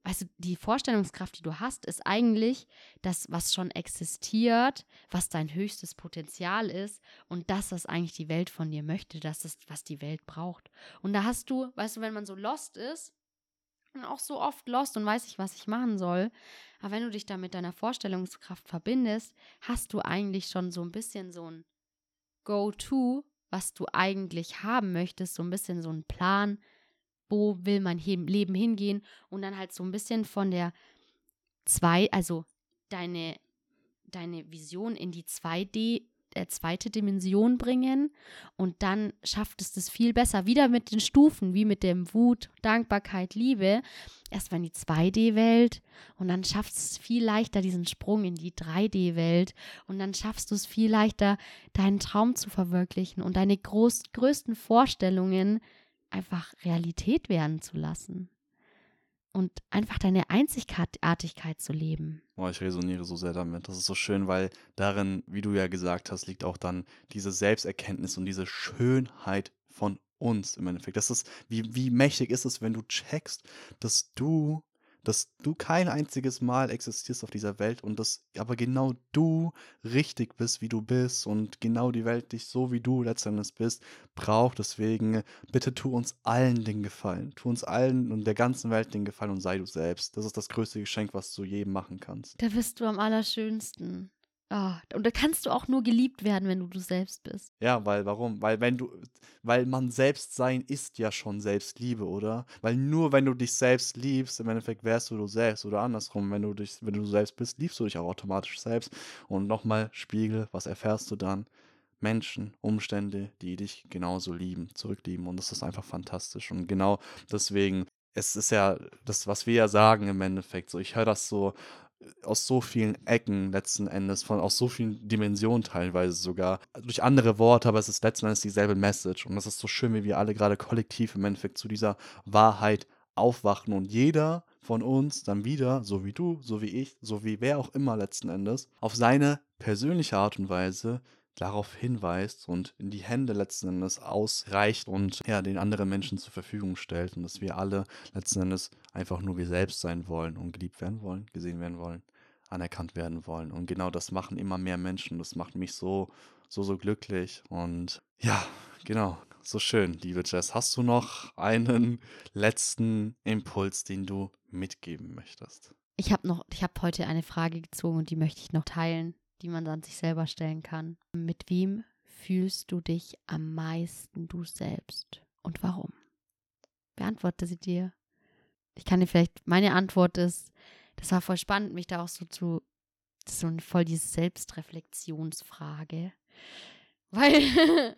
weißt du, die Vorstellungskraft, die du hast, ist eigentlich das, was schon existiert, was dein höchstes Potenzial ist und das, was eigentlich die Welt von dir möchte, das ist, was die Welt braucht. Und da hast du, weißt du, wenn man so lost ist, und auch so oft lost und weiß nicht, was ich machen soll, aber wenn du dich da mit deiner Vorstellungskraft verbindest, hast du eigentlich schon so ein bisschen so ein Go-To, was du eigentlich haben möchtest, so ein bisschen so ein Plan, wo will mein Leben hingehen und dann halt so ein bisschen von der zwei, also deine, deine Vision in die 2D, äh, zweite Dimension bringen und dann schafft es das viel besser. Wieder mit den Stufen, wie mit dem Wut, Dankbarkeit, Liebe. Erstmal in die 2D-Welt und dann schaffst du es viel leichter, diesen Sprung in die 3D-Welt und dann schaffst du es viel leichter, deinen Traum zu verwirklichen und deine groß, größten Vorstellungen einfach Realität werden zu lassen. Und einfach deine Einzigartigkeit zu leben. Oh, ich resoniere so sehr damit. Das ist so schön, weil darin, wie du ja gesagt hast, liegt auch dann diese Selbsterkenntnis und diese Schönheit von uns im Endeffekt. Das ist, wie, wie mächtig ist es, wenn du checkst, dass du, dass du kein einziges Mal existierst auf dieser Welt und dass aber genau du richtig bist, wie du bist und genau die Welt dich so, wie du letztendlich bist, braucht. Deswegen bitte tu uns allen den Gefallen. Tu uns allen und der ganzen Welt den Gefallen und sei du selbst. Das ist das größte Geschenk, was du jedem machen kannst. Da bist du am allerschönsten. Ah, und da kannst du auch nur geliebt werden, wenn du du selbst bist. Ja, weil warum? Weil wenn du, weil man selbst sein ist ja schon Selbstliebe, oder? Weil nur wenn du dich selbst liebst, im Endeffekt wärst du du selbst oder andersrum, wenn du dich, wenn du selbst bist, liebst du dich auch automatisch selbst. Und nochmal Spiegel, was erfährst du dann? Menschen, Umstände, die dich genauso lieben, zurücklieben. Und das ist einfach fantastisch. Und genau deswegen, es ist ja das, was wir ja sagen im Endeffekt. So, ich höre das so aus so vielen Ecken letzten Endes, von aus so vielen Dimensionen teilweise sogar, durch andere Worte, aber es ist letzten Endes dieselbe Message. Und das ist so schön, wie wir alle gerade kollektiv im Endeffekt zu dieser Wahrheit aufwachen und jeder von uns dann wieder, so wie du, so wie ich, so wie wer auch immer letzten Endes, auf seine persönliche Art und Weise darauf hinweist und in die Hände letzten Endes ausreicht und ja, den anderen Menschen zur Verfügung stellt und dass wir alle letzten Endes einfach nur wir selbst sein wollen und geliebt werden wollen, gesehen werden wollen. anerkannt werden wollen. Und genau das machen immer mehr Menschen. Das macht mich so, so, so glücklich. Und ja, genau, so schön, liebe Jess. Hast du noch einen letzten Impuls, den du mitgeben möchtest? Ich habe noch, ich habe heute eine Frage gezogen und die möchte ich noch teilen, die man dann sich selber stellen kann. Mit wem fühlst du dich am meisten du selbst und warum? Beantworte sie dir. Ich kann dir vielleicht, meine Antwort ist, das war voll spannend, mich da auch so zu, das ist so voll diese Selbstreflexionsfrage. Weil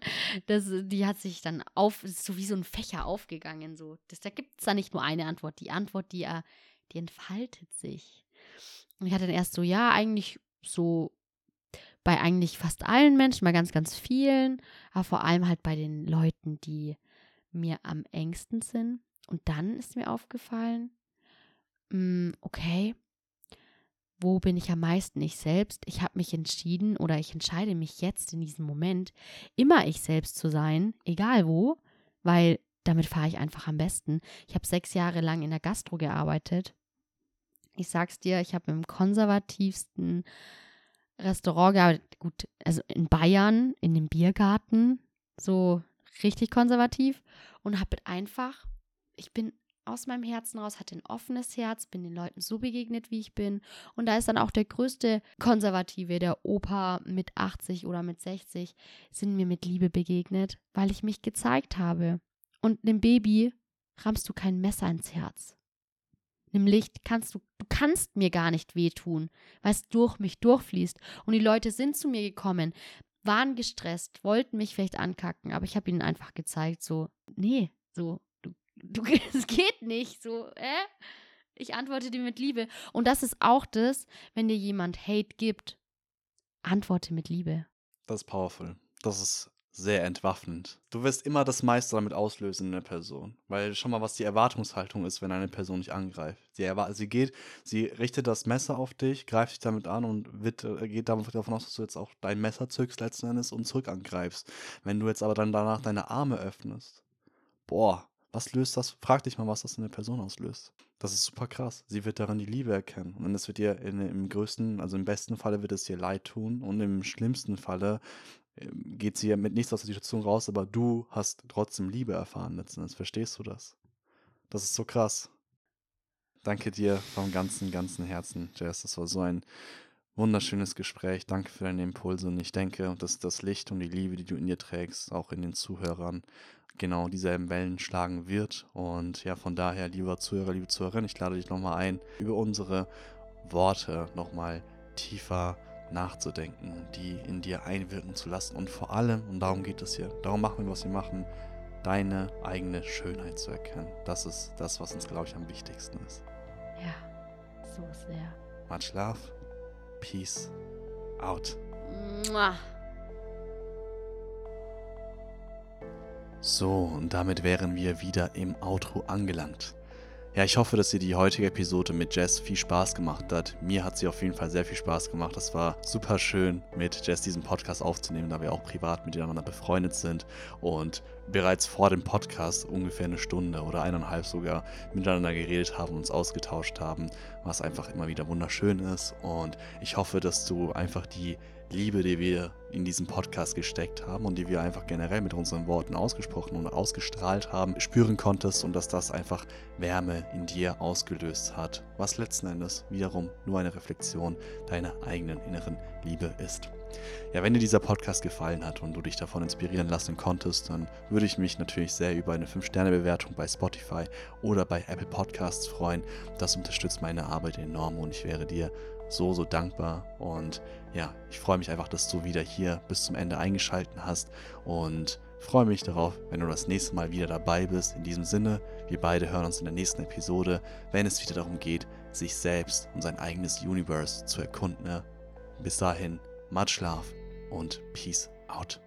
das, die hat sich dann auf, ist so wie so ein Fächer aufgegangen. So. Das, da gibt es da nicht nur eine Antwort. Die Antwort, die, äh, die entfaltet sich. Und ich hatte dann erst so, ja, eigentlich so bei eigentlich fast allen Menschen, bei ganz, ganz vielen, aber vor allem halt bei den Leuten, die mir am engsten sind. Und dann ist mir aufgefallen, hm, okay, wo bin ich am meisten ich selbst? Ich habe mich entschieden oder ich entscheide mich jetzt in diesem Moment, immer ich selbst zu sein, egal wo, weil damit fahre ich einfach am besten. Ich habe sechs Jahre lang in der Gastro gearbeitet. Ich sag's dir, ich habe im konservativsten Restaurant gearbeitet. Gut, also in Bayern, in dem Biergarten, so richtig konservativ und habe einfach, ich bin aus meinem Herzen raus, hatte ein offenes Herz, bin den Leuten so begegnet, wie ich bin. Und da ist dann auch der größte Konservative, der Opa mit 80 oder mit 60, sind mir mit Liebe begegnet, weil ich mich gezeigt habe. Und einem Baby rammst du kein Messer ins Herz. Licht kannst du, du kannst mir gar nicht wehtun, weil es durch mich durchfließt. Und die Leute sind zu mir gekommen, waren gestresst, wollten mich vielleicht ankacken, aber ich habe ihnen einfach gezeigt, so, nee, so, du, es geht nicht so, äh? Ich antworte dir mit Liebe. Und das ist auch das, wenn dir jemand Hate gibt, antworte mit Liebe. Das ist powerful. Das ist sehr entwaffnend. Du wirst immer das meiste damit auslösen in der Person. Weil schon mal, was die Erwartungshaltung ist, wenn eine Person dich angreift. Sie, sie geht, sie richtet das Messer auf dich, greift dich damit an und wird, äh, geht davon aus, dass du jetzt auch dein Messer zückst letzten Endes und zurück angreifst. Wenn du jetzt aber dann danach deine Arme öffnest, boah, was löst das? Frag dich mal, was das in der Person auslöst. Das ist super krass. Sie wird daran die Liebe erkennen. Und es wird ihr in, im größten, also im besten Falle wird es ihr leid tun und im schlimmsten Falle geht sie mit nichts aus der Situation raus, aber du hast trotzdem Liebe erfahren letzten Endes. Verstehst du das? Das ist so krass. Danke dir vom ganzen, ganzen Herzen, Jess. Das war so ein wunderschönes Gespräch. Danke für deine Impulse. Und ich denke, dass das Licht und die Liebe, die du in dir trägst, auch in den Zuhörern genau dieselben Wellen schlagen wird. Und ja, von daher, lieber Zuhörer, liebe Zuhörerin, ich lade dich nochmal ein, über unsere Worte nochmal tiefer nachzudenken, die in dir einwirken zu lassen und vor allem, und darum geht es hier, darum machen wir, was wir machen, deine eigene Schönheit zu erkennen. Das ist das, was uns, glaube ich, am wichtigsten ist. Ja, so sehr. Much love. Peace out. Mua. So, und damit wären wir wieder im Outro angelangt. Ja, ich hoffe, dass dir die heutige Episode mit Jess viel Spaß gemacht hat. Mir hat sie auf jeden Fall sehr viel Spaß gemacht. Es war super schön, mit Jess diesen Podcast aufzunehmen, da wir auch privat miteinander befreundet sind und bereits vor dem Podcast ungefähr eine Stunde oder eineinhalb sogar miteinander geredet haben, uns ausgetauscht haben, was einfach immer wieder wunderschön ist. Und ich hoffe, dass du einfach die Liebe, die wir in diesem Podcast gesteckt haben und die wir einfach generell mit unseren Worten ausgesprochen und ausgestrahlt haben, spüren konntest und dass das einfach Wärme in dir ausgelöst hat, was letzten Endes wiederum nur eine Reflexion deiner eigenen inneren Liebe ist. Ja, wenn dir dieser Podcast gefallen hat und du dich davon inspirieren lassen konntest, dann würde ich mich natürlich sehr über eine 5-Sterne-Bewertung bei Spotify oder bei Apple Podcasts freuen. Das unterstützt meine Arbeit enorm und ich wäre dir so, so dankbar. Und ja, ich freue mich einfach, dass du wieder hier bis zum Ende eingeschaltet hast und freue mich darauf, wenn du das nächste Mal wieder dabei bist. In diesem Sinne, wir beide hören uns in der nächsten Episode, wenn es wieder darum geht, sich selbst und sein eigenes Universe zu erkunden. Bis dahin, much love und peace out.